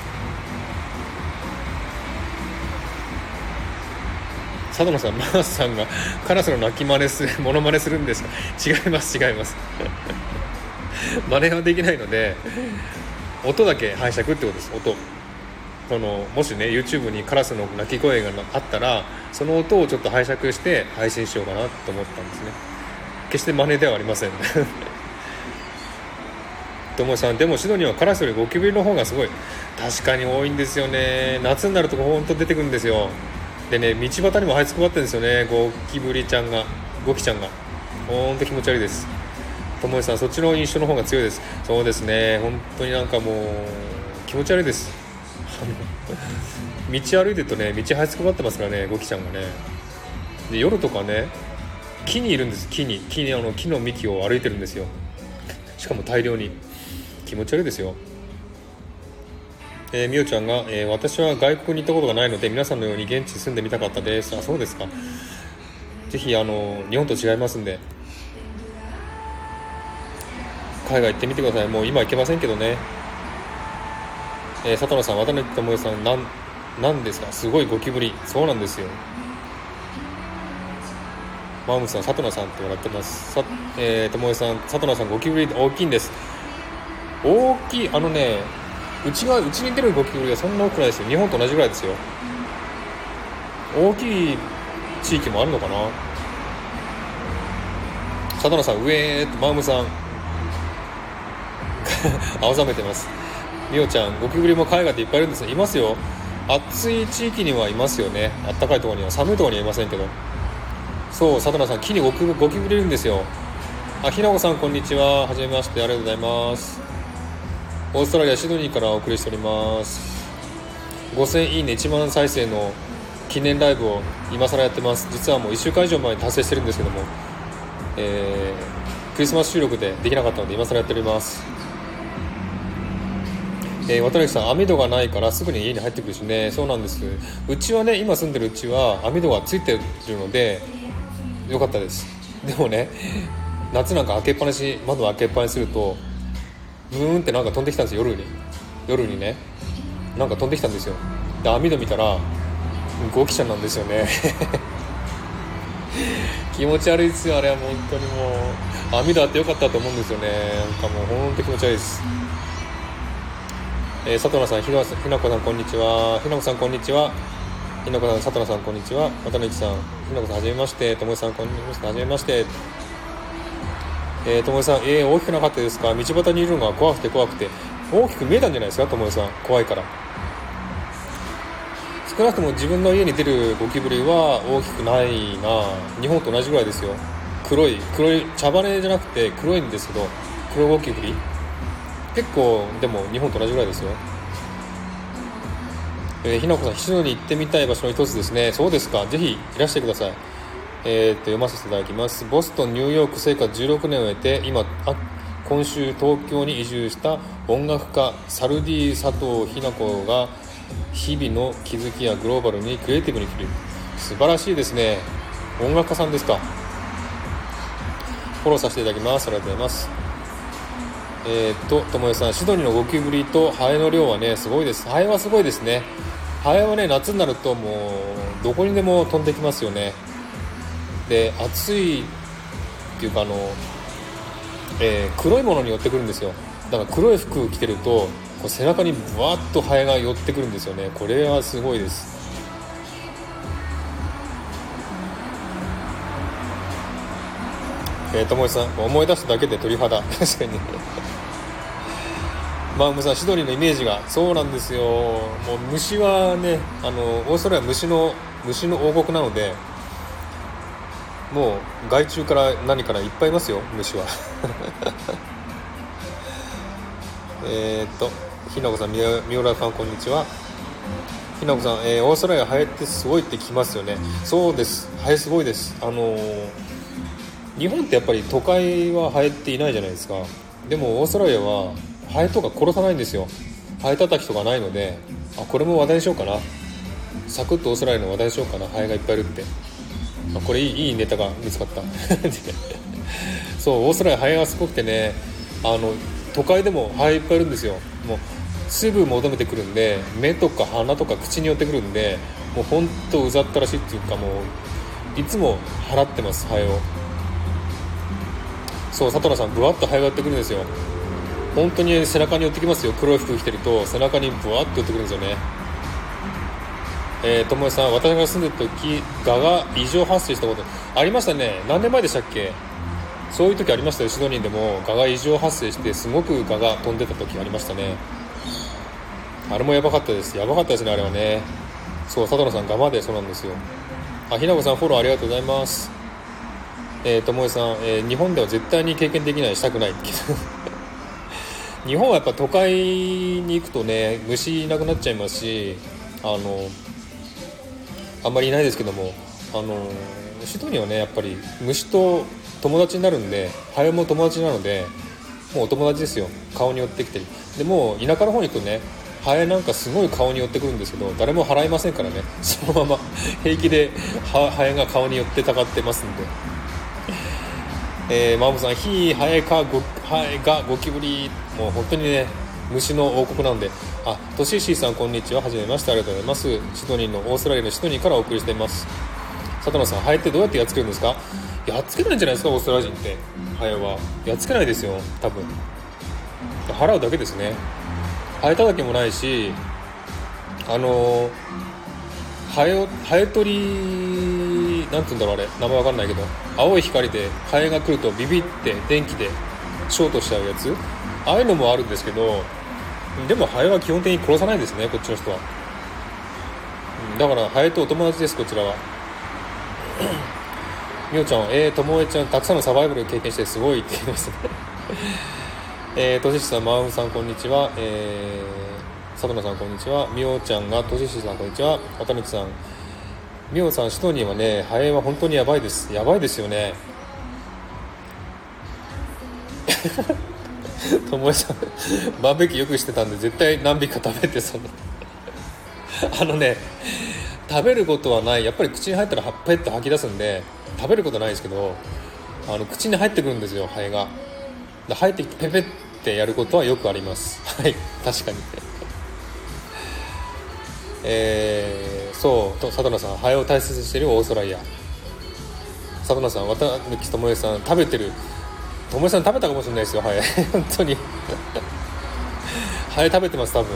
佐藤さんマースさんが (laughs) カラスの鳴き真似する (laughs) モノマネするんですか？違います違います。(laughs) 真似はできないので音だけ拝借ってことです音。そのもしね YouTube にカラスの鳴き声があったらその音をちょっと拝借して配信しようかなと思ったんですね。決して真似ではありません。(laughs) ともさんでもシドニーはカラスよりゴキブリの方がすごい。確かに多いんですよね。夏になると本当出てくるんですよ。でね道端にも這いつくばってるんですよね。ゴキブリちゃんがゴキちゃんが。ほんと気持ち悪いです。ともさんそっちの印象の方が強いです。そうですね。本当になんかもう気持ち悪いです。道歩いてるとね道這いつくばってますからねゴキちゃんがね。で夜とかね木にいるんです。木に。木にあの木の幹を歩いてるんですよ。しかも大量に。気持ち悪いですよ。えー、みおちゃんが、えー、私は外国に行ったことがないので皆さんのように現地住んでみたかったです。あそうですか。ぜひあの日本と違いますんで。海外行ってみてください。もう今行けませんけどね。えー、佐藤さん渡辺智恵さんなんなんですか？すごいゴキブリ。そうなんですよ。マウムさん佐藤さんって笑ってます。さ、えー、智恵さん佐藤さんゴキブリ大きいんです。大きい。あのねうちがうちに出るゴキブリはそんな多くないですよ。日本と同じぐらいですよ。大きい地域もあるのかな？佐藤さん上マウムさん。(laughs) 青ざめてます。みおちゃんゴキブリも海外でいっぱいいるんですがいますよ。暑い地域にはいますよね。あったかいところには。寒いところにはいませんけど。そう佐藤さん木にゴキゴキブリいるんですよ。あひなこさんこんにちは。はじめまして。ありがとうございます。オーストラリア・シドニーからお送りしております。5000いいね1万再生の記念ライブを今更やってます。実はもう1週間以上前に達成してるんですけども、えー、クリスマス収録でできなかったので今更やっております。えー、渡辺さん網戸がないからすぐに家に入ってくるしね。そうなんです。うちはね今住んでるうちは網戸がついてるのでよかったです。でもね夏なんか開けっぱなし窓開けっぱなしするとブーンってなんか飛んできたんですよ夜に。夜にね。なんか飛んできたんですよ。で網戸見たらゴキちゃんなんですよね。(laughs) 気持ち悪いですよあれは。本当にもう。網戸あってよかったと思うんですよね。なんかもう本当気持ち悪いです。えー、佐藤さんひなひなこさんこんにちは。ひなこさんこんにちは。ひなこさん佐藤さんこんにちは。渡辺さんひなこさんはじめまして。ともえさんこんにちは。はじめまして。えー、ともえさん、えー、大きくなかったですか？道端にいるのが怖くて怖くて。大きく見えたんじゃないですか？ともえさん怖いから。少なくとも自分の家に出るゴキブリは大きくないな。日本と同じぐらいですよ。黒い黒い茶羽じゃなくて黒いんですけど黒ゴキブリ。結構でも日本と同じぐらいですよ。えー、ひなこさん、シドに行ってみたい場所の一つですね。そうですか。ぜひいらしてください。えー、と読ませていただきます。ボストンニューヨーク生活16年を終えて今あ今週東京に移住した音楽家サルディ佐藤ひな子が日々の気づきやグローバルにクリエイティブに切る。素晴らしいですね。音楽家さんですか。フォローさせていただきます。ありがとうございます。えー、っとともえさんシドニーのゴキブリとハエの量はねすごいです。ハエはすごいですね。ハエはね夏になるともうどこにでも飛んできますよね。で暑いっていうかあの、えー、黒いものに寄ってくるんですよ。だから黒い服着てるとこう背中にぶわっとハエが寄ってくるんですよね。これはすごいです。えー、ともえさん思い出しただけで鳥肌。(laughs) 確かに。まあ、むさシドニーのイメージがそうなんですよ。もう虫はねあのオーストラリアは虫の虫の王国なのでもう害虫から何からいっぱいいますよ虫は。(laughs) えっとひなこさんみ三浦さんこんにちは。ひなこさん、えー、オーストラリアハエってすごいって聞きますよね。そうです。ハエすごいです。あのー、日本ってやっぱり都会はハエっていないじゃないですか。でもオーストラリアはハエとか殺さないんですよ。ハエ叩きとかないのであこれも話題にしようかな。サクッとオーストラリアの話題にしようかな。ハエがいっぱいいるって。あこれいいいいネタが見つかった。(laughs) そうオーストラリアハエがすごくてねあの都会でもハエいっぱいいるんですよ。もうすぐ求めてくるんで目とか鼻とか口に寄ってくるんでもうほんとうざったらしいっていうかもういつも払ってますハエを。そう佐藤さんぶわっとハエが寄ってくるんですよ。本当に背中に寄ってきますよ。黒い服着てると背中にぶわっと寄ってくるんですよね。えー、ともえさん私が住んでる時蛾が異常発生したことありましたね。何年前でしたっけ？そういう時ありましたよシドニーでも。蛾が異常発生してすごく蛾が飛んでた時ありましたね。あれもやばかったです。やばかったですねあれはね。そう佐藤さん蛾までそうなんですよ。あひなこさんフォローありがとうございます。えー、ともえさん、えー、日本では絶対に経験できないしたくない。けど日本はやっぱ都会に行くとね虫いなくなっちゃいますしあのあんまりいないですけどもあのシドニーはねやっぱり虫と友達になるんでハエも友達なのでもうお友達ですよ。顔に寄ってきて。でも田舎の方に行くとねハエなんかすごい顔に寄ってくるんですけど誰も払いませんからね。(laughs) そのまま平気でハエが顔に寄ってたかってますんで。えー、マムさん、ひハエかごハエがゴキブリもう本当にね虫の王国なんで。あトシシーさんこんにちは。はじめましてありがとうございます。シドニーのオーストラリアのシドニーからお送りしています。佐藤さんハエってどうやってやっつけるんですか？やっつけないんじゃないですかオーストラリア人って。ハエは。やっつけないですよ多分。払うだけですね。ハエ叩きもないしあのハエをハエ取りなんて言うんだろうあれ。名前わかんないけど。青い光でハエが来るとビビって電気でショートしちゃうやつ？ああいうのもあるんですけどでもハエは基本的に殺さないですねこっちの人はだからハエとお友達ですこちらは (coughs) みおちゃんえー、ともえちゃんたくさんのサバイバル経験してすごいって言いますね (laughs) えー、とししさん、まうさん、こんにちは。えー、佐藤さん、こんにちは。みおちゃんが、とししさん、こんにちは。渡道さん、みおさん、シドニーはね、ハエは本当にやばいです。やばいですよね。ともえさんバーベキューよくしてたんで絶対何匹か食べてその。(laughs) あのね食べることはない。やっぱり口に入ったらペッと吐き出すんで食べることないですけどあの口に入ってくるんですよハエが。で入ってきてペペってやることはよくあります。(laughs) はい確かに。(laughs) えー、そうと佐藤さんハエを大切にしているオーストラリア。佐藤さん渡辺智恵さん食べてる。ともえさん食べたかもしれないですよハエ。(laughs) 本当に。ハエ食べてます多分。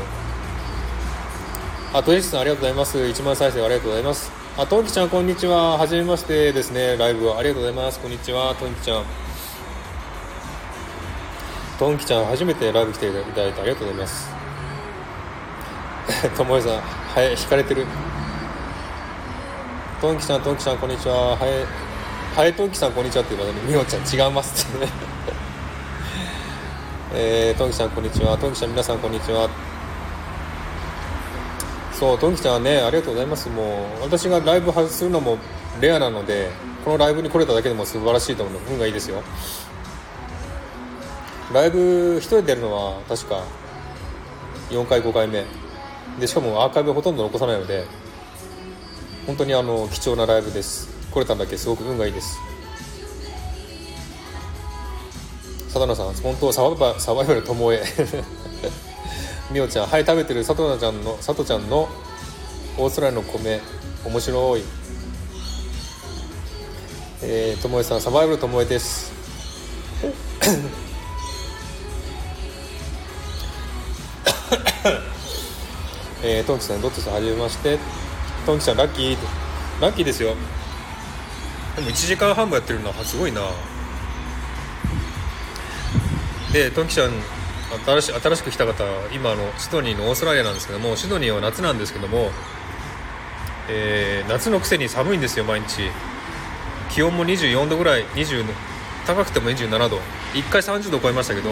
あトエシさんありがとうございます。1万再生ありがとうございます。あトンキちゃんこんにちは。はじめましてですね。ライブありがとうございます。こんにちはトンキちゃん。トンキちゃん初めてライブ来ていただいてありがとうございます。ともえさんハエ引かれてる。トンキちゃんトンキちゃんこんにちは。ハエハエトンキさんこんにちはって言うのにみおちゃん違いますってね。(laughs) えー、トンキさんこんにちは。トンキさん皆さんこんにちは。そうトンキちゃんはねありがとうございます。もう私がライブ外するのもレアなのでこのライブに来れただけでも素晴らしいと思うの運がいいですよ。ライブ1人でやるのは確か4回5回目。でしかもアーカイブほとんど残さないので本当にあの貴重なライブです。来れたんだけ？すごく運がいいです。佐藤さん本当サバイバサバイバルともえ。(laughs) みおちゃんはい食べてる佐藤ちゃんの佐藤ちゃんのオーストラリアの米。面白い。えー、ともえさんサバイバルともえです。(coughs) えー、トンキさんどっちさんはじめまして。トンキさんラッキー。ラッキーですよ。でも1時間半もやってるのはすごいな。でトンキちゃん新し新しく来た方今のシドニーのオーストラリアなんですけどもシドニーは夏なんですけども、えー、夏のくせに寒いんですよ毎日。気温も24度ぐらい20高くても27度。1回30度超えましたけど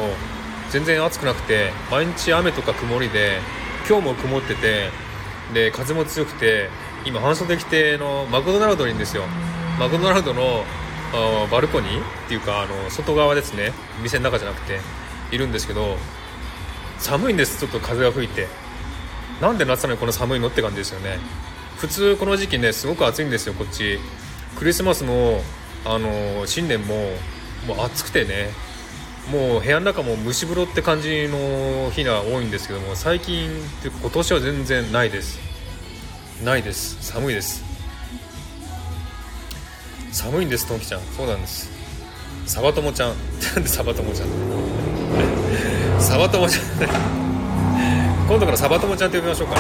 全然暑くなくて毎日雨とか曇りで今日も曇っててで風も強くて今半袖着てのマクドナルドにいるんですよ。マクドナルドのバルコニーっていうかあの外側ですね。店の中じゃなくているんですけど寒いんです。ちょっと風が吹いて。なんで夏なのにこの寒いの？って感じですよね。普通この時期ねすごく暑いんですよこっち。クリスマスもあの新年ももう暑くてね。もう部屋の中も蒸し風呂って感じの日が多いんですけども最近って今年は全然ないです。ないです。寒いです。寒いんですトンキちゃん。そうなんです。サバトモちゃん。なんでサバトモちゃん？サバトモちゃん。今度からサバトモちゃんって呼びましょうか。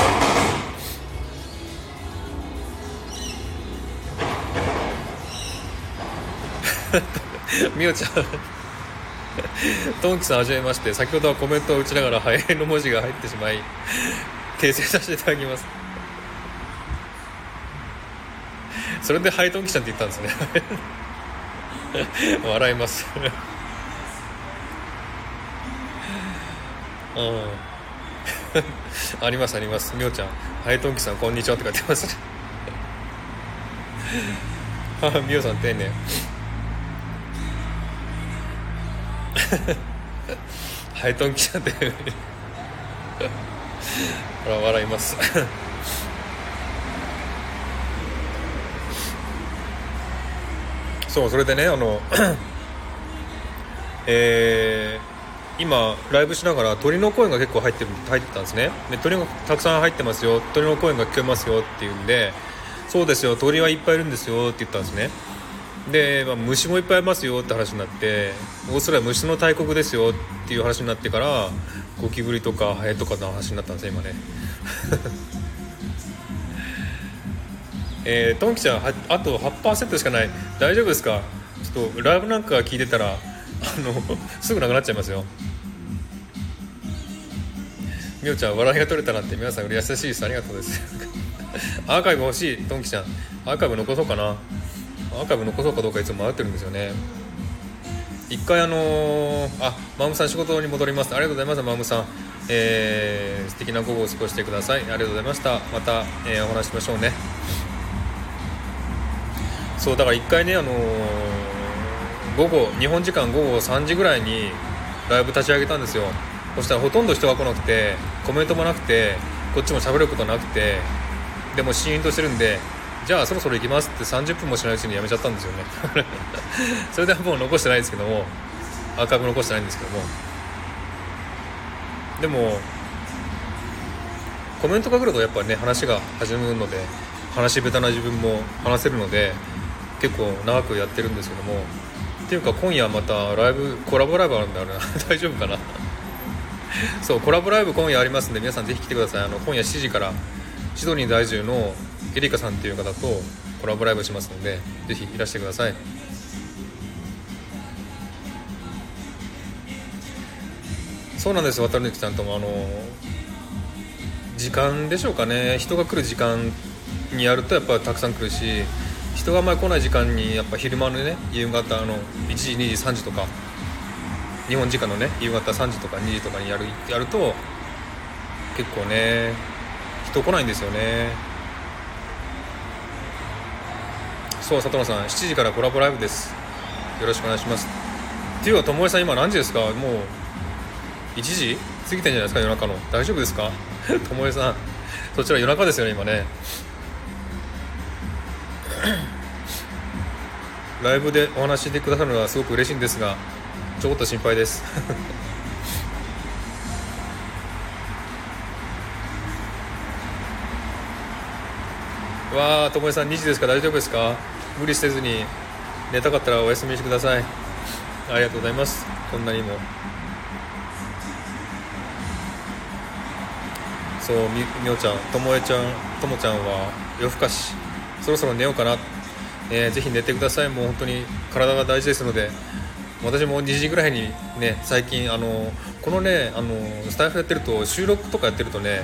みおちゃん。トンキさんはじめまして。先ほどはコメントを打ちながら「ハエの文字が入ってしまい訂正させていただきます。それでハイトンキちゃんって言ったんですね。(laughs) 笑います。(laughs) うん。(laughs) ありますあります。みおちゃん。ハイトンキさんこんにちはって書いてますね。みおさん丁寧。ハイトンキちゃんって。ほら笑います。そうそれでねあの (clears throat) えー、今ライブしながら鳥の声が結構入ってる入ってたんですね。で鳥がたくさん入ってますよ。鳥の声が聞こえますよっていうんでそうですよ鳥はいっぱいいるんですよって言ったんですね。で、まあ、虫もいっぱいいますよって話になってオーストラリア虫の大国ですよっていう話になってからゴキブリとかハエとかの話になったんですね今ねえー、トンキちゃんはあと8%しかない。大丈夫ですか？ちょっとライブなんか聞いてたらあの (laughs) すぐなくなっちゃいますよ。みおちゃん笑いが取れたなんて皆さん優しいです。ありがとうです。(laughs) アーカイブ欲しいトンキちゃん。アーカイブ残そうかな。アーカイブ残そうかどうかいつも迷ってるんですよね。一回あのー、あマムさん仕事に戻ります。ありがとうございますマムさん。えー、素敵な午後を過ごしてください。ありがとうございました。また、えー、お話しましょうね。そうだから1回ね、あのー、午後日本時間午後3時ぐらいにライブ立ち上げたんですよ。そしたらほとんど人が来なくてコメントもなくてこっちも喋ることなくてでもシーンとしてるんでじゃあそろそろ行きますって30分もしないうちにやめちゃったんですよね。(laughs) それではもう残してないですけどもアーカイブ残してないんですけども。でもコメントが来るとやっぱりね話が始まるので話下手な自分も話せるので結構長くやってるんですけどもっていうか今夜またライブコラボライブあるんだよな (laughs) 大丈夫かな？そうコラボライブ今夜ありますんで皆さんぜひ来てください。あの今夜7時からシドニー在住のエリカさんっていう方とコラボライブしますのでぜひいらしてください。そうなんです渡辺さんともあの時間でしょうかね。人が来る時間にやるとやっぱりたくさん来るし人があんまり来ない時間にやっぱ昼間のね夕方の1時2時3時とか日本時間のね夕方3時とか2時とかにやるやると結構ね人来ないんですよね。そう里野さん7時からコラボライブです。よろしくお願いします。っていうかともえさん今何時ですか？もう1時？過ぎてんじゃないですか夜中の。大丈夫ですか？ともえさんそちら夜中ですよね今ね。ライブでお話してくださるのはすごく嬉しいんですがちょこっと心配です。(laughs) わあともえさん2時ですか？大丈夫ですか？無理せずに寝たかったらお休みしてください。ありがとうございます。こんなにも。そうみみおちゃんともえちゃんともちゃんは夜更かしそろそろ寝ようかな、えー、ぜひ寝てください。もう本当に体が大事ですので。私も2時ぐらいにね最近あのこのねあのスタイフやってると収録とかやってるとね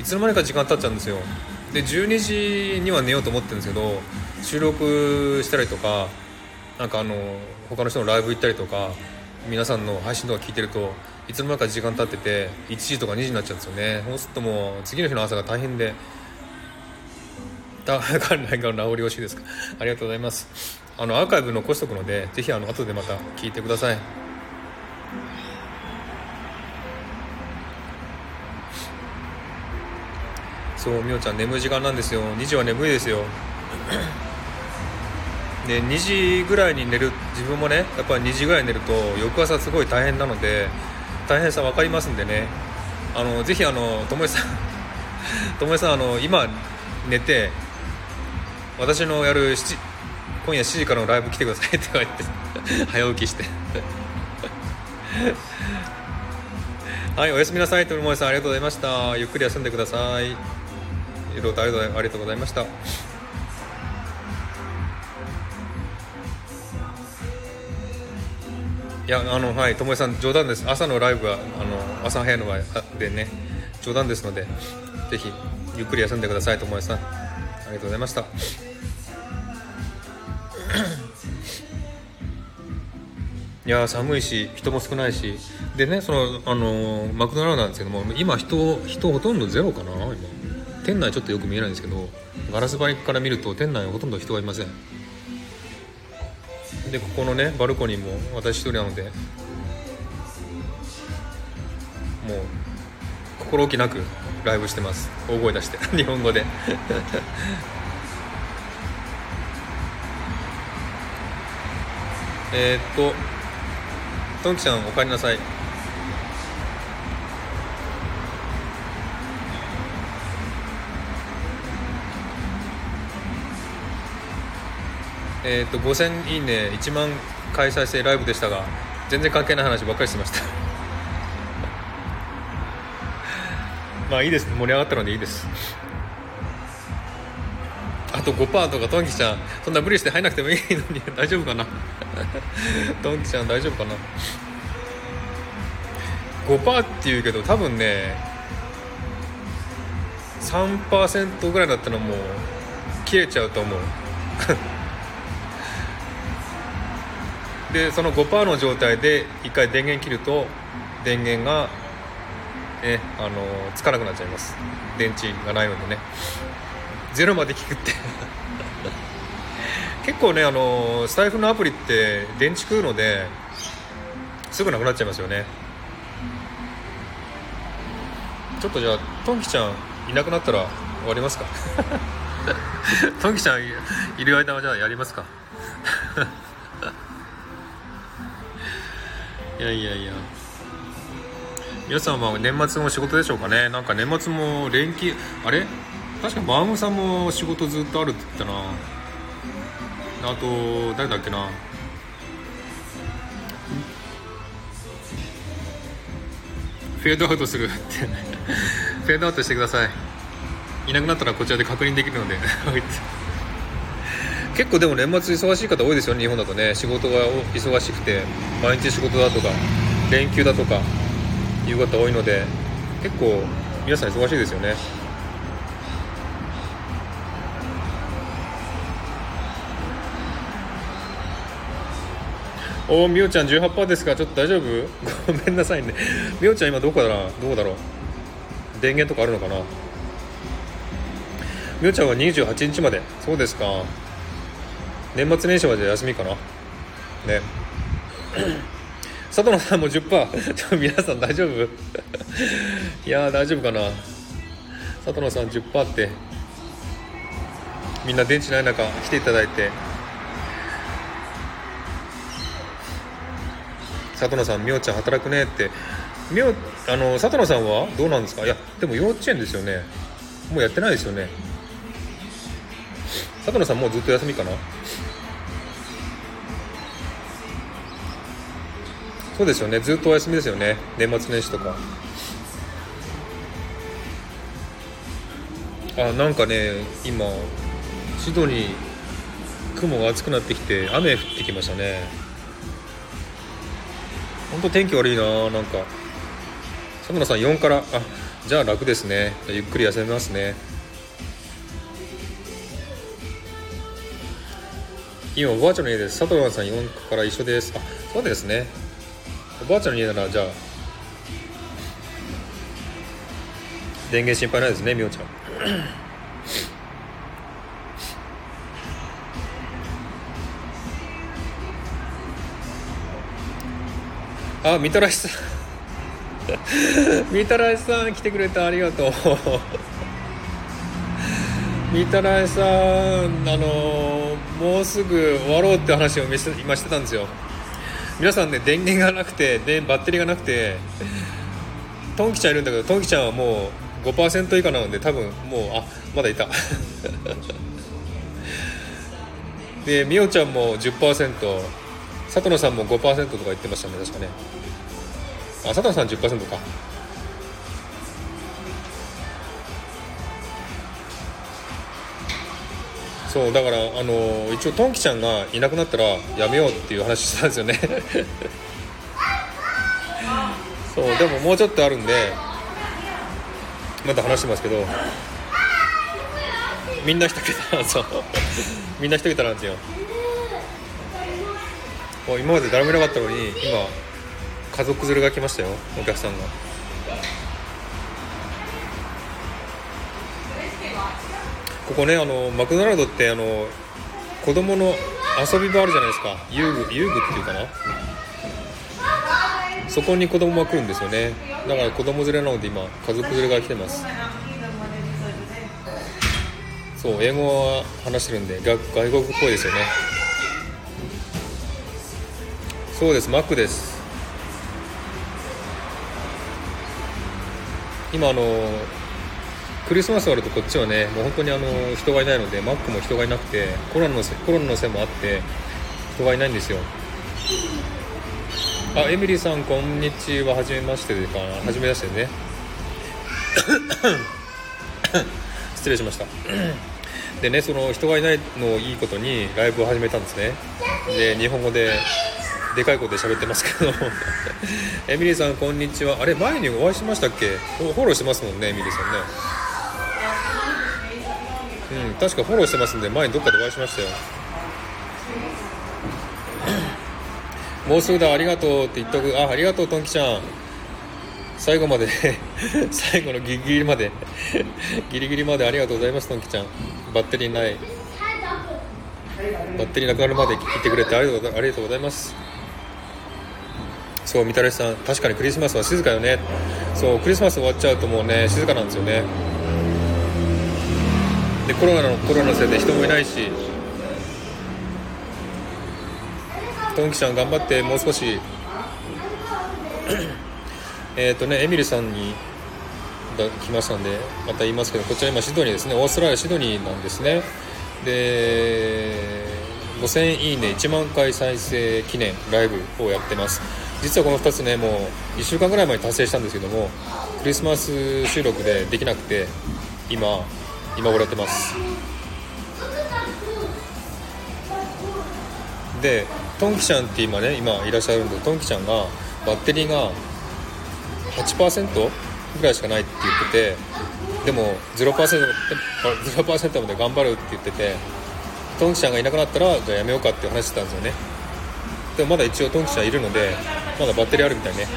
いつの間にか時間経っちゃうんですよ。で12時には寝ようと思ってるんですけど収録したりとかなんかあの他の人のライブ行ったりとか皆さんの配信とか聞いてるといつの間にか時間経ってて1時とか2時になっちゃうんですよね。そうするともう次の日の朝が大変でだ関連が治り惜しいですか。ありがとうございます。あのアーカイブ残しとくのでぜひあの後でまた聞いてください。そうみおちゃん眠い時間なんですよ。2時は眠いですよ。(coughs) で2時ぐらいに寝る自分もねやっぱり2時ぐらいに寝ると翌朝すごい大変なので大変さ分かりますんでね。あのぜひあのともえさん (laughs) ともえさんあの今寝て私のやる7今夜7時からのライブ来てください (laughs) って言って早起きして。(laughs) はいおやすみなさい。ともえさんありがとうございました。ゆっくり休んでください。いろいろとありがとうございました。いやあのはいともえさん冗談です。朝のライブはあの朝早いのはでね冗談ですのでぜひゆっくり休んでくださいともえさん。りがとうございました。(coughs) いや寒いし人も少ないし。でねそのあのマクドナルドなんですけども今人人ほとんどゼロかな今。店内ちょっとよく見えないんですけどガラス張りから見ると店内ほとんど人がいません。でここのねバルコニーも私一人なのでもう心置きなくライブしてます。大声出して。(laughs) 日本語で。(laughs) え、っとトンキちゃんおかえりなさい。えー、っと5000いいね。1万回再生ライブでしたが全然関係ない話ばっかりしてました。まあいいです。盛り上がったのでいいです。あと5%とかトンキちゃんそんな無理して入んなくてもいいのに。(laughs) 大丈夫かな？(laughs) トンキちゃん大丈夫かな？5%って言うけど多分ね3%ぐらいだったらもう切れちゃうと思う。(laughs) でその5%の状態で1回電源切ると電源が、ね、あのつかなくなっちゃいます。電池がないのでね。ゼロまで効くって。(laughs) 結構ねあのスタイフのアプリって電池食うのですぐなくなっちゃいますよね。ちょっとじゃあトンキちゃんいなくなったら終わりますか？(laughs) トンキちゃんいる間はじゃあやりますか？(laughs) いやいやいや。皆さんは年末も仕事でしょうかね。なんか年末も連休あれ？確かバームさんも仕事ずっとあるって言ったな。あと誰だっけな。フェードアウトするって。(laughs) フェードアウトしてください。いなくなったらこちらで確認できるので。(laughs) 結構でも年末忙しい方多いですよね日本だとね。仕事が忙しくて毎日仕事だとか連休だとか。いう方多いので結構皆さん忙しいですよね。おおみおちゃん18%ですか？ちょっと大丈夫？(laughs) ごめんなさいね。みおちゃん今どこだな？どこだろう？電源とかあるのかな？みおちゃんは28日まで。そうですか。年末年始まで休みかな？ね。佐藤さんも10%ちょ皆さん大丈夫？(laughs) いや大丈夫かな。佐藤さん10%って。みんな電池ない中来ていただいて。佐野さん、みおちゃん働くねって、みお、あの、佐野さんはどうなんですか？いや、でも幼稚園ですよね。もうやってないですよね。佐野さんもうずっと休みかな？そうですよね。ずっとお休みですよね。年末年始とか。あ、なんかね、今、シドニー、雲が厚くなってきて、雨降ってきましたね。本当天気悪いななんか佐村さん4からあじゃあ楽ですねゆっくり休めますね今おばあちゃんの家です佐藤さん4から一緒ですあそうですねおばあちゃんの家ならじゃあ電源心配ないですねみおちゃん。あみたらしさん。(laughs) みたらしさん来てくれてありがとう。みたらしさんあのもうすぐ終わろうって話を今してたんですよ。皆さんね電源がなくてでバッテリーがなくてトンキちゃんいるんだけどトンキちゃんはもう5%以下なので多分もうあまだいた。(laughs) でみおちゃんも10%佐藤さんも5%とか言ってましたね確かね。あ佐藤さん10%か。そうだからあの一応トンキちゃんがいなくなったらやめようっていう話したんですよね。(laughs) そうでももうちょっとあるんでまた話してますけどみんな一桁なんですよみんな一桁なんですよ。もう今まで誰もいなかったのに今家族連れが来ましたよお客さんが。ここねあのマクドナルドってあの子供の遊び場あるじゃないですか。遊具遊具っていうかな。そこに子供が来るんですよね。だから子供連れなので今家族連れが来てます。そう英語は話してるんで外国っぽいですよね。そうですマックです。今あのクリスマス終わるとこっちはねもう本当にあの人がいないのでマックも人がいなくてコロナのせコロナのせいもあって人がいないんですよ。あエミリーさんこんにちは。はじめましてかはじめましてね。(coughs) 失礼しました。でねその人がいないのをいいことにライブを始めたんですね。で日本語ででかい声で喋ってますけど (laughs) エミリーさんこんにちは。あれ前にお会いしましたっけ？フォローしてますもんねエミリーさんね。うん確かフォローしてますんで前にどっかでお会いしましたよ。(coughs) もうすぐだありがとうって言っとく。あありがとうトンキちゃん。最後まで (laughs) 最後のギリギリまで。(laughs) ギリギリまでありがとうございますトンキちゃん。バッテリーない。バッテリーなくなるまで聞いてくれてありがとうありがとうございます。そうみたらしさん。確かにクリスマスは静かよね。そうクリスマス終わっちゃうともうね静かなんですよね。でコロナのコロナのせいで人もいないしトンキちゃん頑張ってもう少し (coughs) えっとねエミリさんにが来ましたんでまた言いますけどこちら今シドニーですね。オーストラリアシドニーなんですね。で5000いいね1万回再生記念ライブをやってます。実はこの2つねもう1週間ぐらい前に達成したんですけどもクリスマス収録でできなくて今今頃やってます。でトンキちゃんって今ね今いらっしゃるんでトンキちゃんがバッテリーが8%ぐらいしかないって言っててでも 0%, 0まで頑張るって言っててトンキちゃんがいなくなったらじゃあやめようかって話してたんですよね。でもまだ一応トンキちゃんいるのでまだバッテリーあるみたいね。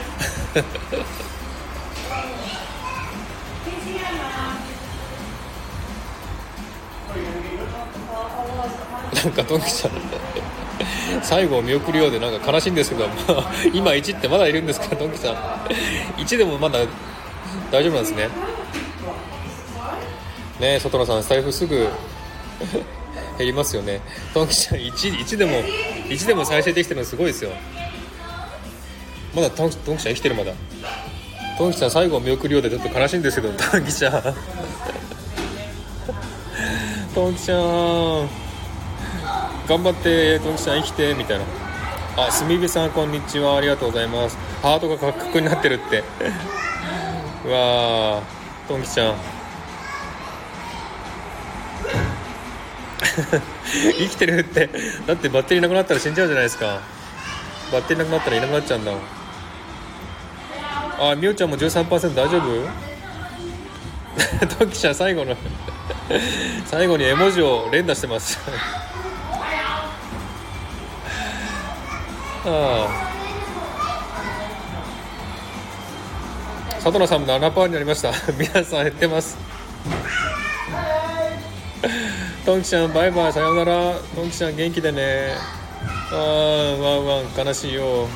なんかトンキちゃん。最後を見送るようでなんか悲しいんですけど、まあ、今1ってまだいるんですかトンキさん。1でもまだ大丈夫なんですね。ね外野さん財布すぐ減りますよね。トンキちゃん 1, 1でも1でも再生できてるのすごいですよ。まだトンキちゃん生きてるまだ。トンキちゃん最後を見送るようでちょっと悲しいんですけどトンキちゃん。トンキちゃん。頑張ってトンキちゃん生きてみたいな。あすみべさんこんにちは。ありがとうございます。ハートがカクカクになってるって。う (laughs) わー。トンキちゃん。(laughs) 生きてるって。だってバッテリーなくなったら死んじゃうじゃないですか。バッテリーなくなったらいなくなっちゃうんだあみおちゃんも13%大丈夫？(laughs) トキちゃん最後の最後に絵文字を連打してます。ああ佐藤さんも7パーになりました。(laughs) 皆さん減ってます。トンキちゃんバイバイ。さようなら。トンキちゃん元気でね。ああワンワン。悲しいよ。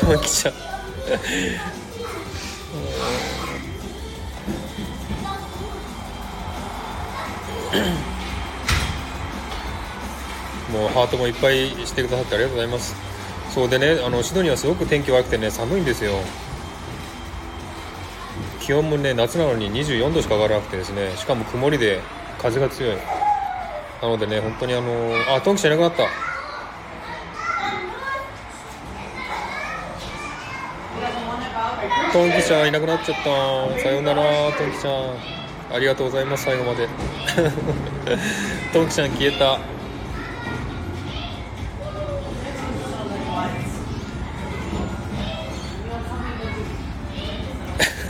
トンキちゃん。(laughs) もうハートもいっぱいしてくださってありがとうございます。そうでねあのシドニーはすごく天気悪くてね寒いんですよ。気温もね夏なのに24度しか上がらなくてですねしかも曇りで風が強い。なのでね本当にあのあトンキちゃんいなくなった。トンキちゃんいなくなっちゃった。さようならトンキちゃん。ありがとうございます最後まで。(laughs) トンキちゃん消えた。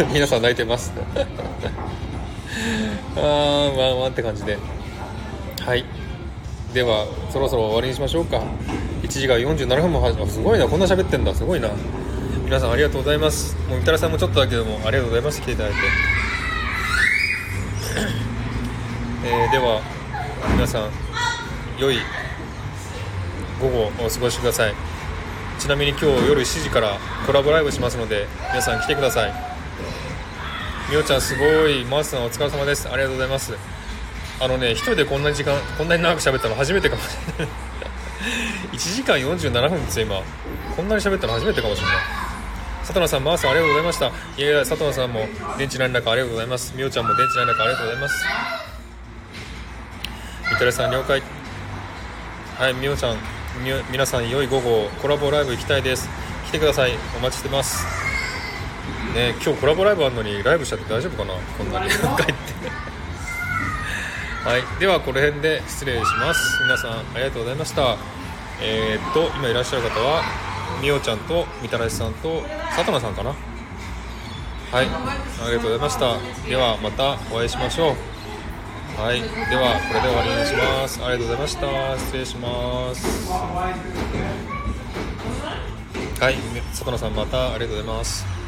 (laughs) 皆さん泣いてます。(laughs) あーワンワンって感じで。はい。ではそろそろ終わりにしましょうか。1時間47分もはすごいな。こんな喋ってんだ。すごいな。皆さんありがとうございます。もうみたらさんもちょっとだけどもありがとうございます。来ていただいて。えーでは皆さん良い午後お過ごしください。ちなみに今日夜7時からコラボライブしますので皆さん来てください。みおちゃんすごいマースさんお疲れ様です。ありがとうございます。あのね一人でこんなに時間こんなに長く喋ったの初めてかもしれない。(laughs) 1時間47分ですよ今。こんなに喋ったの初めてかもしれない。佐藤さんマースさんありがとうございました。いやいや佐藤さんも電池何らかありがとうございます。みおちゃんも電池何らかありがとうございます。みたらさん了解。はいみおちゃん。皆さん良い午後コラボライブ行きたいです。来てください。お待ちしてます。ね今日コラボライブあるのにライブしちゃって大丈夫かな？こんなに。帰って。はい。ではこの辺で失礼します。皆さんありがとうございました。えー、っと今いらっしゃる方はみおちゃんとみたらしさんとさとなさんかな？はい。ありがとうございました。ではまたお会いしましょうはい。ではこれで終わりにします。ありがとうございました。失礼します。はい。さとなさんまたありがとうございます。